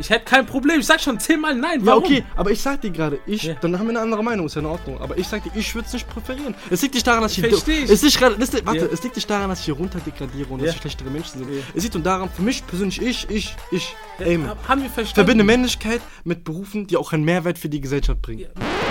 Ich hätte kein Problem. Ich sag schon zehnmal nein. Ja, Warum? okay, aber ich sag dir gerade, ich, Ja. dann haben wir eine andere Meinung, ist ja in Ordnung. Aber ich sag dir, ich würde es nicht präferieren. Es liegt nicht daran, dass ich. Versteh ich. Es liegt gerade, das, warte, Ja. es liegt nicht daran, dass ich hier runter degradiere und Ja. dass wir schlechtere Menschen sind. Ja. Es liegt nur daran, für mich persönlich, ich, ich, ich, Amen. Hab- Haben wir verstanden? Verbinde Männlichkeit mit Berufen, die auch einen Mehrwert für die Gesellschaft bringen.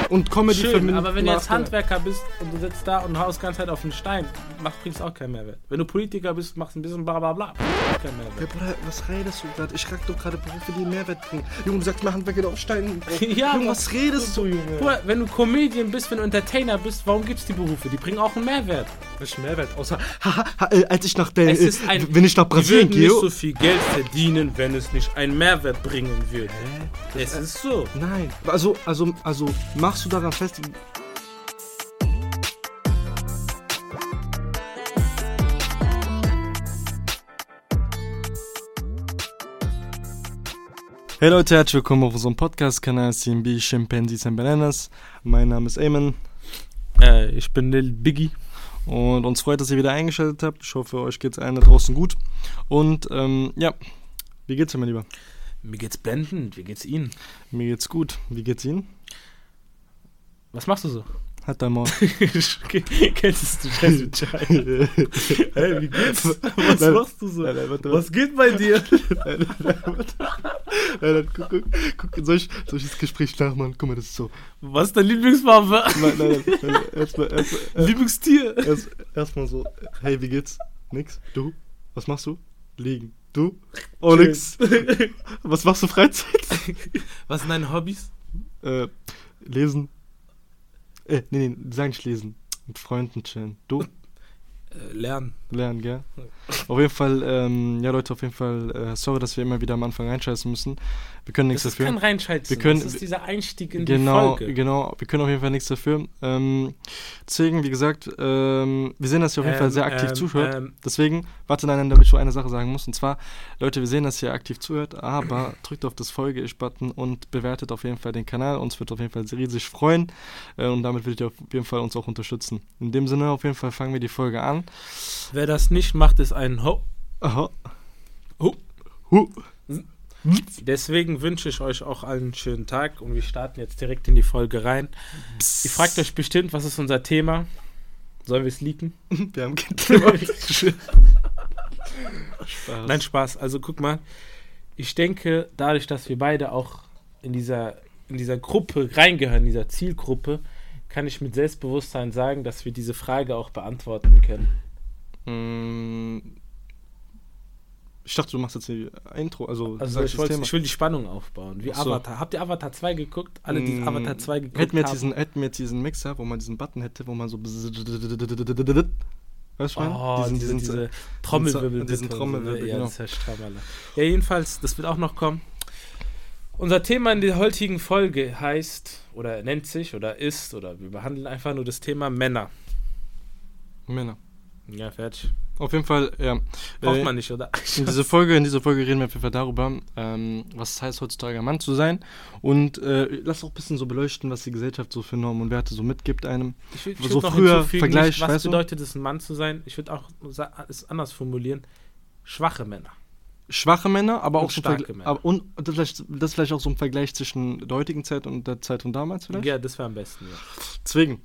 Und Comedy Schön, verbindet aber wenn du jetzt. Handwerker bist und du sitzt da und haust die ganze Zeit auf den Stein, macht, bringst auch keinen Mehrwert. Wenn du Politiker bist, machst ein bisschen bla bla bla, auch keinen Ja, Mehrwert. Bruder, was redest du gerade? Ich frag doch gerade Berufe, die einen Mehrwert bringen. Junge, du sagst mir Handwerker die auf Steinen. Ja, Junge, was redest du, Junge? Bruder, wenn du Comedian bist, wenn du Entertainer bist, warum gibt's die Berufe? Die bringen auch einen Mehrwert. Welchen Mehrwert? Außer, haha, ha, äh, als ich nach der, Es ist ein- wenn ich nach Brasilien würden gehe. nicht so viel Geld verdienen, wenn es nicht einen Mehrwert bringen würde. Es ist so. Nein. Also, also, also, machst du daran fest. Hey Leute, herzlich willkommen auf unserem Podcast-Kanal CMB Chimpanzees and Bananas. Mein Name ist Eamon Äh, ich bin Lil Biggie. und uns freut, dass ihr wieder eingeschaltet habt. Ich hoffe, euch geht's allen da draußen gut. Und ähm, ja, wie geht's dir, mein Lieber? Mir geht's blendend. Wie geht's Ihnen? Mir geht's gut. Wie geht's Ihnen? Was machst du so? Hat dein Maul. Kennst du Stress mit? Hey, wie geht's? Was Nein. machst du so? Nein, nein, Was geht bei dir? Nein, nein. Nein, guck, guck, guck, soll ich, soll ich das Gespräch nachmachen? Guck mal, das ist so. Was ist deine Lieblingsfarbe? Nein, nein, nein, erstmal, erstmal, erst, Lieblingstier? erst, erstmal so. Hey, wie geht's? Nix? Du? Was machst du? Liegen. Du? Oh, nix. Was machst du Freizeit? Was sind deine Hobbys? Äh, lesen. Äh, nee, nee, nicht lesen. Mit Freunden chillen. Du? Äh, lernen. Lernen, gell? Auf jeden Fall, ähm, ja Leute, auf jeden Fall, äh, sorry, dass wir immer wieder am Anfang reinscheißen müssen. Wir können nichts dafür. kein Reinscheißen. Wir können- das ist dieser Einstieg in die Genau, Folge. genau. Wir können auf jeden Fall nichts dafür. Ähm, deswegen, wie gesagt, ähm, wir sehen, dass ihr auf jeden Fall Ähm, sehr aktiv ähm, zuhört. ähm. Deswegen, warte, nein, nein, damit ich nur eine Sache sagen muss. Und zwar, Leute, wir sehen, dass ihr aktiv zuhört, aber drückt auf das Folge-Ich-Button und bewertet auf jeden Fall den Kanal. Uns wird auf jeden Fall riesig freuen. Äh, und damit würdet ihr auf jeden Fall uns auch unterstützen. In dem Sinne, auf jeden Fall fangen wir die Folge an. Wer das nicht macht, ist ein Ho. Aha. Hu. Hu. Deswegen wünsche ich euch auch allen einen schönen Tag und wir starten jetzt direkt in die Folge rein. Ihr fragt euch bestimmt, was ist unser Thema? Sollen wir es leaken? Wir haben kein Thema. Spaß. Nein, Spaß. Also guck mal, ich denke, dadurch, dass wir beide auch in dieser, in dieser Gruppe reingehören, in dieser Zielgruppe, kann ich mit Selbstbewusstsein sagen, dass wir diese Frage auch beantworten können. Mm, Ich dachte, du machst jetzt die Intro, also, Also ich, wollte- ich will die Spannung aufbauen. Wie so. Avatar. Habt ihr Avatar 2 geguckt? Alle, die Mm, Avatar 2 geguckt Hätten wir, jetzt haben. diesen, hätten wir jetzt diesen Mixer, wo man diesen Button hätte, wo man so. Weißt du, was ich meine? Oh, Diesen- diese, diesen- diese Trommelwirbel. diesen bitte. Trommelwirbel, Ja, genau. das ist. Ja, jedenfalls, das wird auch noch kommen. Unser Thema in der heutigen Folge heißt, oder nennt sich, oder ist, oder wir behandeln einfach nur das Thema Männer. Männer. Ja, fertig. Auf jeden Fall, ja. Braucht Äh, man nicht, oder? In dieser Folge, in dieser Folge reden wir auf jeden Fall darüber, ähm, was es heißt, heutzutage ein Mann zu sein. Und äh, lass auch ein bisschen so beleuchten, was die Gesellschaft so für Normen und Werte so mitgibt einem. Ich würd- so früher Vergleich, nicht, was bedeutet es, ein Mann zu sein? Ich würde auch es anders formulieren. Schwache Männer. Schwache Männer, aber Und auch starke Männer. Aber, und das ist, vielleicht, das vielleicht auch so ein Vergleich zwischen der heutigen Zeit und der Zeit von damals vielleicht. Ja, das wäre am besten, ja. Deswegen.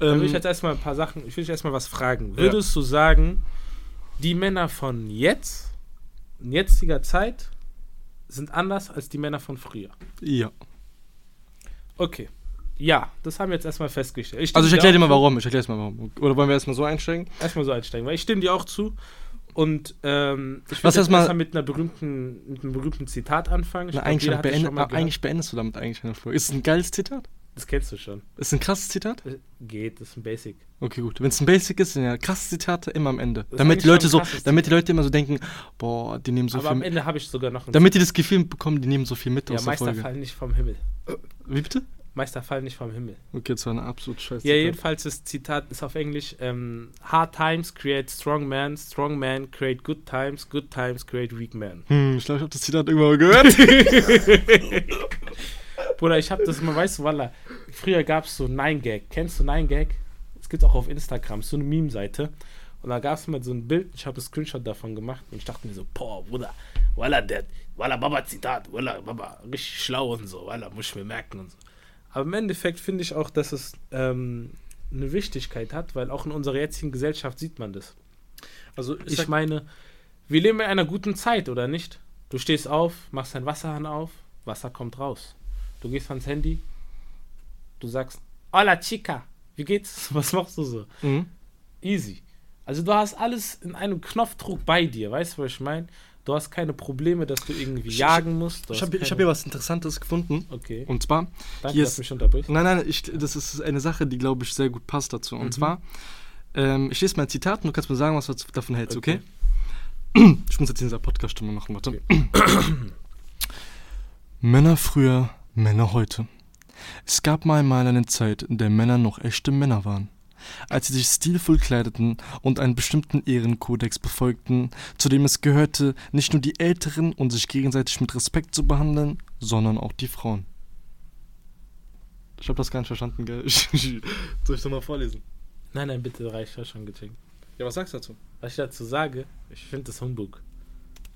Dann Ähm, will ich jetzt erstmal ein paar Sachen, ich will dich erstmal was fragen. Würdest du sagen, die Männer von jetzt, in jetziger Zeit, sind anders als die Männer von früher? ja. Okay. Ja, das haben wir jetzt erstmal festgestellt. stimme Also ich erkläre dir mal warum. Ich erkläre mal warum. Oder wollen wir erstmal so einsteigen? Erstmal so einsteigen, weil ich stimme dir auch zu. Und ähm, ich jetzt erstmal- mit einer berühmten, mit einem berühmten Zitat anfangen. Ich Na, eigentlich, beende, eigentlich beendest du damit eigentlich eine Folge. Ist es ein geiles Zitat? Das kennst du schon. Ist ein krasses Zitat? Äh, Geht, das ist ein Basic. Okay, gut. Wenn es ein Basic ist, sind ja krasse Zitate immer am Ende. ist Damit die Leute so, damit die Leute immer so denken, boah, die nehmen so Aber am viel. Ende habe ich sogar noch ein Damit die das Gefühl bekommen, die nehmen so viel mit Ja, aus der Meister Folge. fallen nicht vom Himmel. Wie bitte? Meister fallen nicht vom Himmel. Okay, das war eine absolut scheiße. Ja, jedenfalls das Zitat ist auf Englisch: ähm, Hard times create strong men, strong men create good times, good times create weak men. Hm, ich glaube, ich habe das Zitat irgendwann mal gehört. Bruder, ich hab das mal, weißt du, Walla, früher gab es so 9gag. Kennst du 9gag? Das gibt's auch auf Instagram, so eine Meme-Seite. Und da gab es mal so ein Bild, ich habe einen Screenshot davon gemacht und ich dachte mir so, boah, Bruder, Walla, der, Walla, Baba Zitat, Walla, Baba, richtig schlau und so, Walla, muss ich mir merken und so. Aber im Endeffekt finde ich auch, dass es ähm, eine Wichtigkeit hat, weil auch in unserer jetzigen Gesellschaft sieht man das. Also Ich, ich meine, wir leben in einer guten Zeit, oder nicht? Du stehst auf, machst deinen Wasserhahn auf, Wasser kommt raus. Du gehst ans Handy, du sagst, Hola Chica, wie geht's? Was machst du so? Mhm. Easy. Also du hast alles in einem Knopfdruck bei dir, weißt du, was ich meine? Du hast keine Probleme, dass du irgendwie Ich- jagen musst. Ich habe keine- hab hier was Interessantes gefunden. Okay. Und zwar, Danke, hier dass ist- mich unterbrichst. nein, nein, ich, das ist eine Sache, die, glaube ich, sehr gut passt dazu. Und Mhm. zwar, ähm, ich lese mal ein Zitat und du kannst mir sagen, was du davon hältst, okay? Okay. Ich muss jetzt in dieser Podcast-Stimme machen, warte. Okay. Männer früher, Männer heute. Es gab mal einmal eine Zeit, in der Männer noch echte Männer waren. Als sie sich stilvoll kleideten und einen bestimmten Ehrenkodex befolgten, zu dem es gehörte, nicht nur die Älteren und sich gegenseitig mit Respekt zu behandeln, sondern auch die Frauen. Ich habe das gar nicht verstanden, gell? Soll ich das mal vorlesen? Nein, nein, bitte, reicht ja schon gecheckt. Ja, was sagst du dazu? Was ich dazu sage, ich finde das Humbug.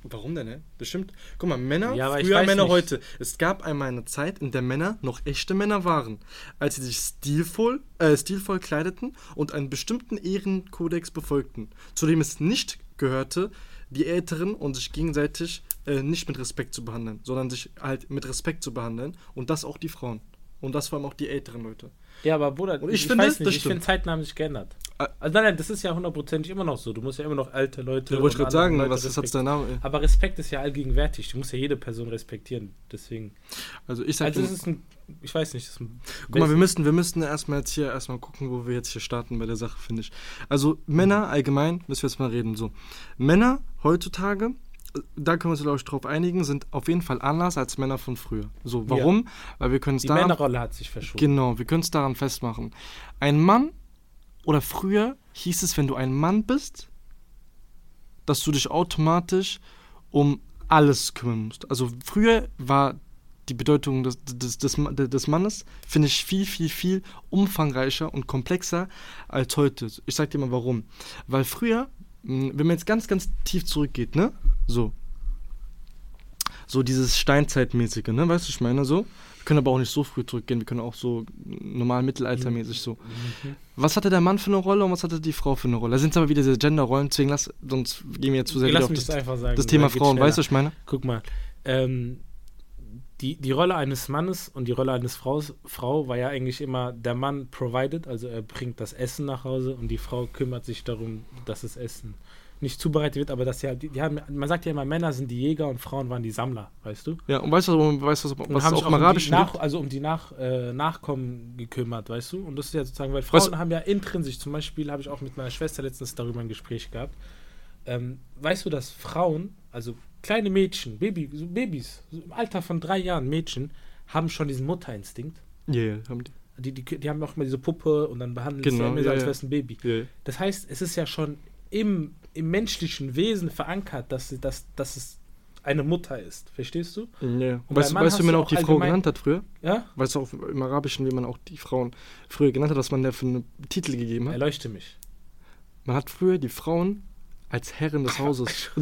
Warum denn, ne? Das stimmt. Guck mal, Männer, Ja, früher Männer nicht. heute. Es gab einmal eine Zeit, in der Männer noch echte Männer waren, als sie sich stilvoll, äh, stilvoll kleideten und einen bestimmten Ehrenkodex befolgten, zu dem es nicht gehörte, die Älteren und sich gegenseitig äh, nicht mit Respekt zu behandeln, sondern sich halt mit Respekt zu behandeln und das auch die Frauen. Und das vor allem auch die älteren Leute. Ja, aber Bruder, Und ich ich, finde, weiß nicht, ich finde, Zeiten haben sich geändert. Ah. Also nein, nein, das ist ja hundertprozentig immer noch so. Du musst ja immer noch alte Leute. Da wollte ich gerade sagen, was Leute ist jetzt respektieren. dein Name? Aber Respekt ist ja allgegenwärtig. Du musst ja jede Person respektieren. Deswegen. Also ich sag Also es ist ein, ich weiß nicht, Guck mal, wir müssten, wir müssten erstmal jetzt hier erstmal gucken, wo wir jetzt hier starten bei der Sache, finde ich. Also Männer allgemein, müssen wir jetzt mal reden. So. Männer heutzutage, da können wir uns, glaube ich, drauf einigen, sind auf jeden Fall anders als Männer von früher. So, warum? Weil wir können es die daran. Männerrolle hat sich verschoben. Genau, wir können es daran festmachen. Ein Mann oder früher hieß es, wenn du ein Mann bist, dass du dich automatisch um alles kümmern musst. Also früher war die Bedeutung des, des, des, des Mannes, finde ich, viel, viel, viel umfangreicher und komplexer als heute. Ich sag dir mal warum. Weil früher, mh, wenn man jetzt ganz, ganz tief zurückgeht, ne? So. So dieses Steinzeitmäßige, ne? Weißt du, ich meine so? Wir können aber auch nicht so früh zurückgehen, wir können auch so normal mittelaltermäßig so. Mhm. Was hatte der Mann für eine Rolle und was hatte die Frau für eine Rolle? Da sind aber wieder diese Gender-Rollen, deswegen lass, sonst gehen wir jetzt zu sehr wieder auf das, sagen. das Thema Frauen, schneller. weißt du, was ich meine? Guck mal, ähm, die, die Rolle eines Mannes und die Rolle eines Fraus, Frau war ja eigentlich immer, der Mann provided, also er bringt das Essen nach Hause und die Frau kümmert sich darum, dass das Essen nicht zubereitet wird, aber das ja, die, die haben, man sagt ja immer, Männer sind die Jäger und Frauen waren die Sammler, weißt du? Ja, und weißt du, was, weißt was, Und was haben auch im um Arabischen nach, gibt? also um die nach, äh, Nachkommen gekümmert, weißt du? Und das ist ja sozusagen, weil Frauen Weißt du- haben ja intrinsisch, zum Beispiel habe ich auch mit meiner Schwester letztens darüber ein Gespräch gehabt. Ähm, weißt du, dass Frauen, also kleine Mädchen, Baby, so Babys, so im Alter von drei Jahren Mädchen, haben schon diesen Mutterinstinkt. Ja, ja, haben die. Die, die, die haben auch mal diese Puppe und dann behandeln Genau, sie immer ja, als wäre es ein Baby. Ja. Das heißt, es ist ja schon im, im menschlichen Wesen verankert, dass, sie- dass, dass es eine Mutter ist. Verstehst du? Ja. Und Weißt, weißt du, wie man auch die Frau genannt hat früher? Ja? Weißt du auch im Arabischen, wie man auch die Frauen früher genannt hat, was man der für einen Titel gegeben hat? Erleuchte mich. Man hat früher die Frauen als Herren des Hauses.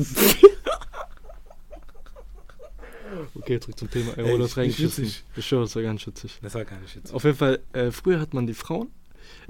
okay, zurück zum Thema. Ey, Ey, das ich- war ich schwöre, das war ganz witzig. Das war gar nicht jetzt. Auf jeden Fall, äh, früher hat man die Frauen,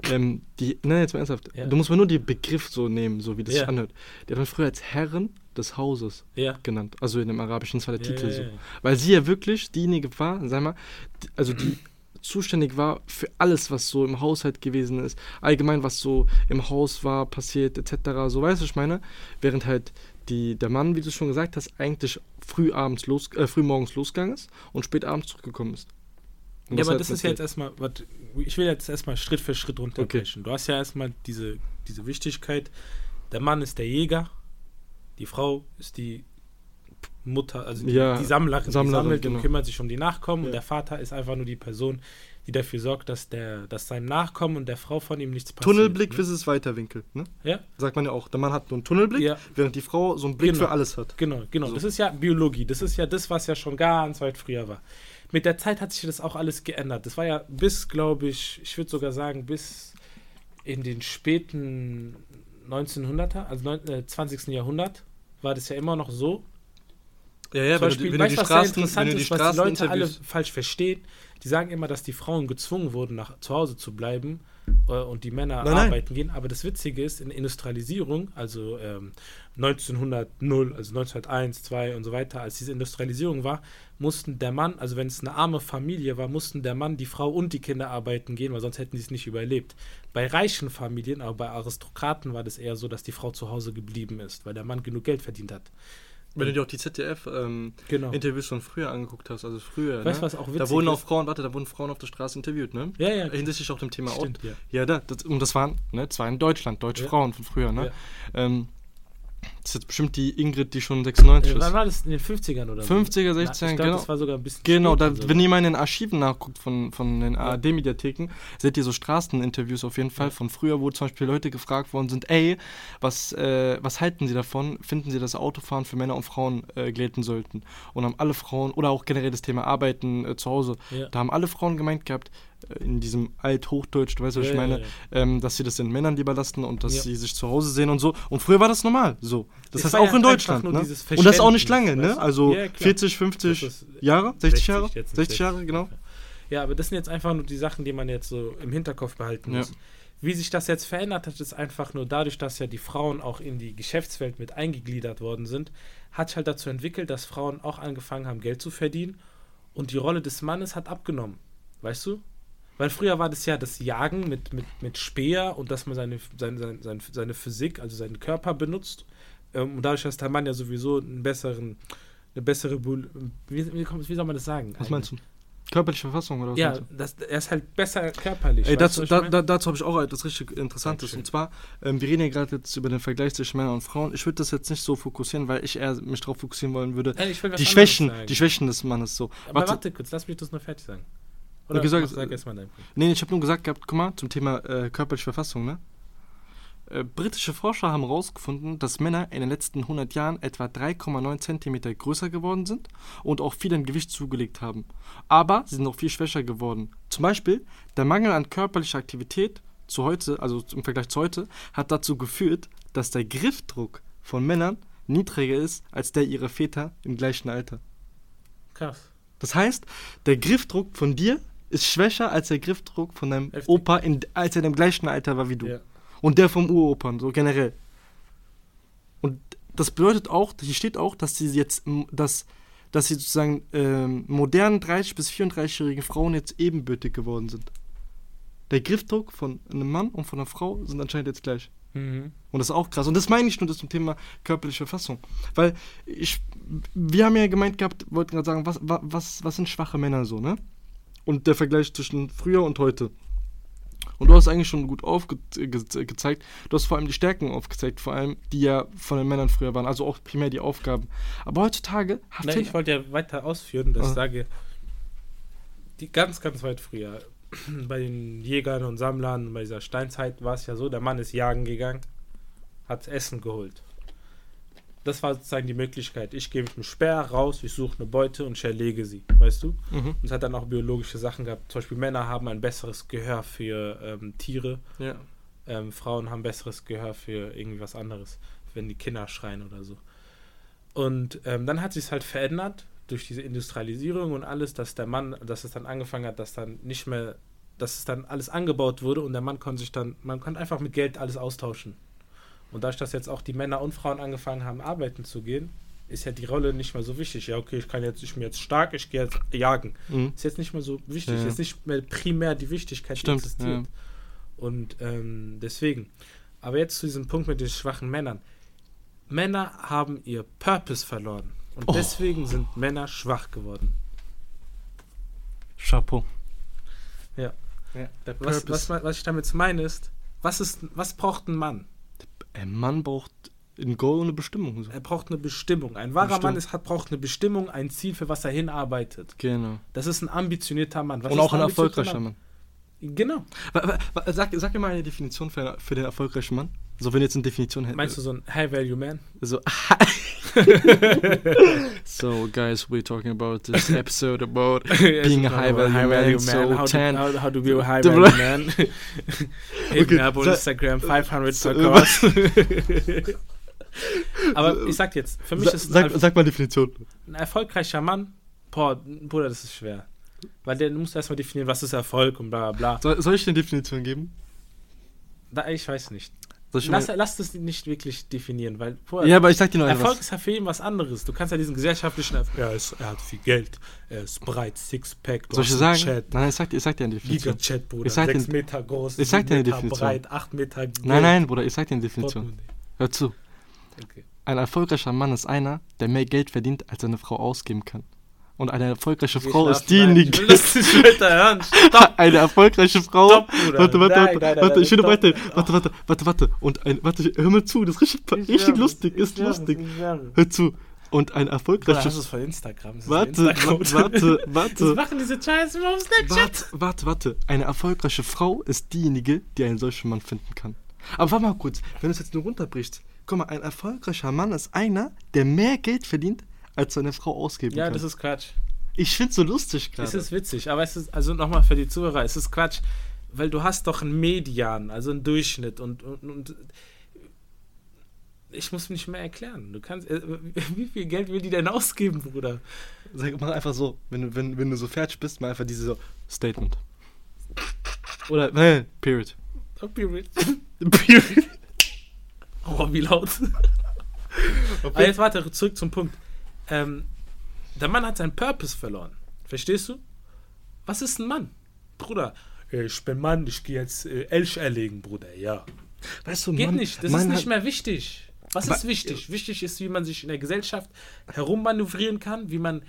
ähm, die, nein, jetzt mal ernsthaft, Ja. du musst mal nur den Begriff so nehmen, so wie das Ja. sich anhört. Die hat man früher als Herren des Hauses Ja. genannt, also in dem Arabischen, das war der Titel so. Weil sie ja wirklich diejenige war, sag mal, die, also die zuständig war für alles, was so im Haushalt gewesen ist, allgemein, was so im Haus war, passiert, etc., so, weißt du, ich meine, während halt die, der Mann, wie du schon gesagt hast, eigentlich früh abends los, äh, früh morgens losgegangen ist und spät abends zurückgekommen ist. Und Ja, aber halt das ist ja jetzt erstmal, ich will jetzt erstmal Schritt für Schritt runterbrechen. Du hast ja erstmal diese, diese Wichtigkeit, der Mann ist der Jäger, die Frau ist die Mutter, also die, Ja, die Sammlerin, die Sammlerin, sammelt genau. und kümmert sich um die Nachkommen und Ja. der Vater ist einfach nur die Person, die dafür sorgt, dass der, dass seinem Nachkommen und der Frau von ihm nichts passiert. Tunnelblick ne? versus Weiterwinkel, ne? Ja, Sagt man ja auch. Der Mann hat nur einen Tunnelblick, Ja. während die Frau so einen Blick Genau. für alles hat. Genau, genau. So. Das ist ja Biologie. Das ist ja das, was ja schon ganz weit früher war. Mit der Zeit hat sich das auch alles geändert. Das war ja bis, glaube ich, ich würde sogar sagen, bis in den späten 1900er, also neun, äh, 20. Jahrhundert, war das ja immer noch so. Ja, ja, Zum Beispiel, wenn du, wenn weißt du die Straßen, interessant wenn du die ist, was die Leute alle falsch verstehen? Die sagen immer, dass die Frauen gezwungen wurden, nach zu Hause zu bleiben äh, und die Männer Nein, nein. arbeiten gehen. Aber das Witzige ist, in Industrialisierung, also ähm, 1900, also 1901, 2 und so weiter, als diese Industrialisierung war, mussten der Mann, also wenn es eine arme Familie war, mussten der Mann, die Frau und die Kinder arbeiten gehen, weil sonst hätten sie es nicht überlebt. Bei reichen Familien, aber bei Aristokraten war das eher so, dass die Frau zu Hause geblieben ist, weil der Mann genug Geld verdient hat. Wenn du dir auch die ZDF-Interviews Genau. von früher angeguckt hast, also früher, Weißt du, ne? was auch witzig da wurden auch? Frauen, warte, da wurden Frauen auf der Straße interviewt, ne? Ja, ja. Hinsichtlich auch dem Thema. Stimmt, ja. Ja, da, das, und das waren, ne, das war in Deutschland, deutsche Ja. Frauen von früher, ne? Ja. Ähm, das ist jetzt bestimmt die Ingrid, die schon 96 Äh, wann ist. war das? In den 50ern oder so? 50er, Na, 60er, ich glaub, genau. Das war sogar ein bisschen Genau, da, später wenn ihr mal in den Archiven nachguckt von, von den. ARD-Mediatheken, seht ihr so Straßeninterviews auf jeden Fall Ja. von früher, wo zum Beispiel Leute gefragt worden sind, ey, was, äh, was halten sie davon? Finden sie, dass Autofahren für Männer und Frauen äh, gelten sollten? Und haben alle Frauen, oder auch generell das Thema Arbeiten äh, zu Hause, Ja. da haben alle Frauen gemeint gehabt, in diesem Alt-Hochdeutsch, du weißt, was Ja, ich ja, meine, ja. Ähm, dass sie das den Männern lieber lassen und dass Ja. sie sich zu Hause sehen und so. Und früher war das normal, so. Das Es heißt auch ja in Deutschland, ne? Und das ist auch nicht lange, ne? Also du? Ja, klar. 40, 50 Das ist Jahre, 60 Jahre, 60 jetzt, 60 Jahre, genau. Ja, aber das sind jetzt einfach nur die Sachen, die man jetzt so im Hinterkopf behalten Ja. muss. Wie sich das jetzt verändert hat, ist einfach nur dadurch, dass ja die Frauen auch in die Geschäftswelt mit eingegliedert worden sind, hat sich halt dazu entwickelt, dass Frauen auch angefangen haben, Geld zu verdienen und die Rolle des Mannes hat abgenommen. Weißt du? Weil früher war das ja das Jagen mit, mit, mit Speer und dass man seine, seine, seine, seine, Physik, also seinen Körper benutzt. Ähm, und dadurch, dass der Mann ja sowieso einen besseren, eine bessere, wie, wie, wie soll man das sagen? Was meinst du? Körperliche Verfassung oder was Ja, das, er ist halt besser körperlich. Ey, dazu, da, dazu habe ich auch etwas richtig Interessantes. Und zwar, ähm, wir reden ja gerade jetzt über den Vergleich zwischen Männern und Frauen. Ich würde das jetzt nicht so fokussieren, weil ich eher mich darauf fokussieren wollen würde. Ey, Die Schwächen, die Schwächen des Mannes so. Aber warte, Warte, kurz, lass mich das nur fertig sagen. Oder gesagt, mach- sag erst mal deinen Punkt. Nee, ich habe nur gesagt gehabt, guck mal, zum Thema äh, körperliche Verfassung, ne? Äh, britische Forscher haben herausgefunden, dass Männer in den letzten 100 Jahren etwa 3,9 Zentimeter größer geworden sind und auch viel an Gewicht zugelegt haben. Aber sie sind auch viel schwächer geworden. Zum Beispiel, der Mangel an körperlicher Aktivität zu heute, also im Vergleich zu heute, hat dazu geführt, dass der Griffdruck von Männern niedriger ist als der ihrer Väter im gleichen Alter. Krass. Das heißt, der Griffdruck von dir ist schwächer als der Griffdruck von deinem Heftig. Opa, in, als er im gleichen Alter war wie du. Ja. Und der vom Uropern, so generell. Und das bedeutet auch, hier steht auch, dass sie jetzt, dass, dass sie sozusagen ähm, modernen 30- bis 34-jährigen Frauen jetzt ebenbürtig geworden sind. Der Griffdruck von einem Mann und von einer Frau sind anscheinend jetzt gleich. Mhm. Und das ist auch krass. Und das meine ich nur das zum Thema körperliche Verfassung. Weil ich, wir haben ja gemeint gehabt, wollten gerade sagen, was, wa- was, was sind schwache Männer so, ne? Und der Vergleich zwischen früher und heute. Und du hast eigentlich schon gut aufgezeigt. Du hast vor allem die Stärken aufgezeigt, vor allem die ja von den Männern früher waren, also auch primär die Aufgaben. Aber heutzutage hat Nein, ich wollte ja weiter ausführen, dass Ah. ich sage, die ganz, ganz weit früher, bei den Jägern und Sammlern, bei dieser Steinzeit war es ja so, der Mann ist jagen gegangen, hat Essen geholt. Das war sozusagen die Möglichkeit. Ich gehe mit dem Speer raus, ich suche eine Beute und ich erlege sie, weißt du? mhm. Und es hat dann auch biologische Sachen gehabt. Zum Beispiel Männer haben ein besseres Gehör für ähm, Tiere, ja. ähm, Frauen haben besseres Gehör für irgendwie was anderes, wenn die Kinder schreien oder so. Und ähm, dann hat sich es halt verändert durch diese Industrialisierung und alles, dass der Mann, dass es dann angefangen hat, dass dann nicht mehr, dass es dann alles angebaut wurde und der Mann konnte sich dann, man konnte einfach mit Geld alles austauschen. Und dadurch, dass jetzt auch die Männer und Frauen angefangen haben, arbeiten zu gehen, ist ja die Rolle nicht mehr so wichtig. Ja, okay, ich kann jetzt, ich bin jetzt stark, ich gehe jetzt jagen. Mhm. Ist jetzt nicht mehr so wichtig, Ja, ja. ist nicht mehr primär die Wichtigkeit, die Stimmt, existiert. ja. Und ähm, deswegen. Aber jetzt zu diesem Punkt mit den schwachen Männern. Männer haben ihr Purpose verloren. Und Oh. deswegen sind Männer schwach geworden. Chapeau. Ja. ja. Der Was, was, was ich damit meine ist, was, ist, was braucht ein Mann? Ein Mann braucht ein Goal und eine Bestimmung. So. Er braucht eine Bestimmung. Ein wahrer Bestimmt. Mann ist, hat, braucht eine Bestimmung, ein Ziel, für was er hinarbeitet. Genau. Das ist ein ambitionierter Mann. Was und auch ein ambitionierter erfolgreicher Mann. Genau. Wa- wa- Sag, sag mir mal eine Definition für, für den erfolgreichen Mann. So, wenn du jetzt eine Definition hättest. Meinst du so ein High-Value-Man? So, So, guys, we're talking about this episode about Yes, being a no, high value man. So, How, 10. to, how, how to be a high value man. Hit Okay, me up on Instagram, 500 so- Course. Aber ich sag jetzt, für mich Sa ist sag, sag mal Definition. ein erfolgreicher Mann, boah, Bruder, das ist schwer. Weil der muss erstmal definieren, was ist Erfolg und bla bla bla. Soll, soll ich eine Definition geben? Da, ich weiß nicht. Lass, lass das nicht wirklich definieren, weil Bruder, ja, aber ich sag dir noch Erfolg etwas. ist ja für ihn was anderes. Du kannst ja diesen gesellschaftlichen Erfolg. Er, ist, er hat viel Geld, er ist breit, Sixpack, du Soll ich sagen? Chat, Nein, ich sag, dir- ich sag dir eine Definition. Giga-Chat, Bruder. Ich sag 6 dir- Meter groß, ich sag dir eine Meter Definition. breit, 8 Meter Nein, nein, Bruder, ich sag dir eine Definition. Hör zu. Okay. Ein erfolgreicher Mann ist einer, der mehr Geld verdient, als seine Frau ausgeben kann. Und eine erfolgreiche Geh Frau ist. Nein, Ich diejenige. will das nicht weiter hören. Stopp. Eine erfolgreiche Frau. Stopp, Bruder. Warte, warte, Nein, warte, nein, nein, warte, ich will weiter. Warte, warte, warte, warte. Und ein, warte, hör mal zu, das ist richtig, Ich richtig lustig, ist lustig. Hör zu. Und ein Bruder, erfolgreicher. das ist von Instagram. Ist Warte, Instagram. warte, warte. machen diese Scheiße immer auf Snapchat. Warte, warte, warte. Eine erfolgreiche Frau ist diejenige, die einen solchen Mann finden kann. Aber warte mal kurz, wenn du es jetzt nur runterbrichst. Guck mal, ein erfolgreicher Mann ist einer, der mehr Geld verdient, als seine Frau ausgeben Ja, kann. das ist Quatsch. ich find's so lustig Es gerade. ist witzig, aber es ist, also nochmal für die Zuhörer, es ist Quatsch, weil du hast doch einen Median, also einen Durchschnitt und, und, und ich muss nicht mehr erklären. Du kannst, äh, wie viel Geld will die denn ausgeben, Bruder? Sag mal einfach so, wenn du, wenn, wenn du so fertig bist, mal einfach diese so Statement. Oder, nein, period. Oh, period. period. Oh, wie laut. Aber jetzt warte, zurück zum Punkt. Ähm, der Mann hat seinen Purpose verloren. Verstehst du? Was ist ein Mann? Bruder, äh, ich bin Mann, ich gehe jetzt äh, Elch erlegen, Bruder, ja. Weißt du, Geht Mann, nicht, das Mann ist nicht mehr wichtig. Was ist wichtig? Wichtig ist, wie man sich in der Gesellschaft herummanövrieren kann, wie man äh,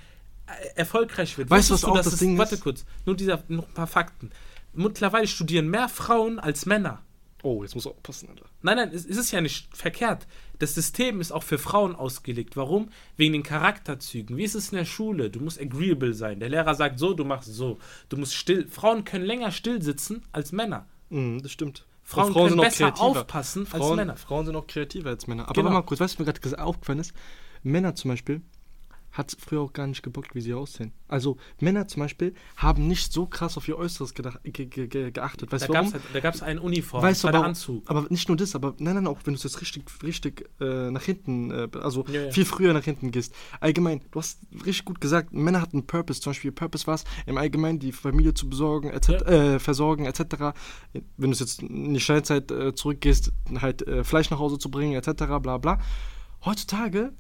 erfolgreich wird. Weißt du, Wusstest was auch das es- Ding Warte ist? kurz, nur dieser, noch ein paar Fakten. Mittlerweile studieren mehr Frauen als Männer. Oh, jetzt muss auch passen, Alter. Nein, nein, es ist ja nicht verkehrt. Das System ist auch für Frauen ausgelegt. Warum? Wegen den Charakterzügen. Wie ist es in der Schule? Du musst agreeable sein. Der Lehrer sagt so, du machst so. Du musst still. Frauen können länger still sitzen als Männer. Mhm, das stimmt. Frauen, Und können besser kreativer. aufpassen als Frauen, Männer. Frauen sind auch kreativer als Männer. Aber Genau. mal kurz, weißt du, was mir gerade aufgefallen ist? Männer zum Beispiel hat früher auch gar nicht gebockt, wie sie aussehen. Also Männer zum Beispiel haben nicht so krass auf ihr Äußeres gedacht, ge, ge, ge, geachtet. Weißt Da du gab es da gab's eine Uniform. Weißt du, das war aber, Anzug. aber nicht nur das, aber nein, nein, auch wenn du es jetzt richtig, richtig äh, nach hinten, äh, also Ja, ja. viel früher nach hinten gehst. Allgemein, du hast richtig gut gesagt, Männer hatten einen Purpose. Zum Beispiel, ihr Purpose war es, im Allgemeinen die Familie zu besorgen, etc., äh, versorgen, etc. Wenn du es jetzt in die Steinzeit äh, zurückgehst, halt äh, Fleisch nach Hause zu bringen, etc., bla bla. Heutzutage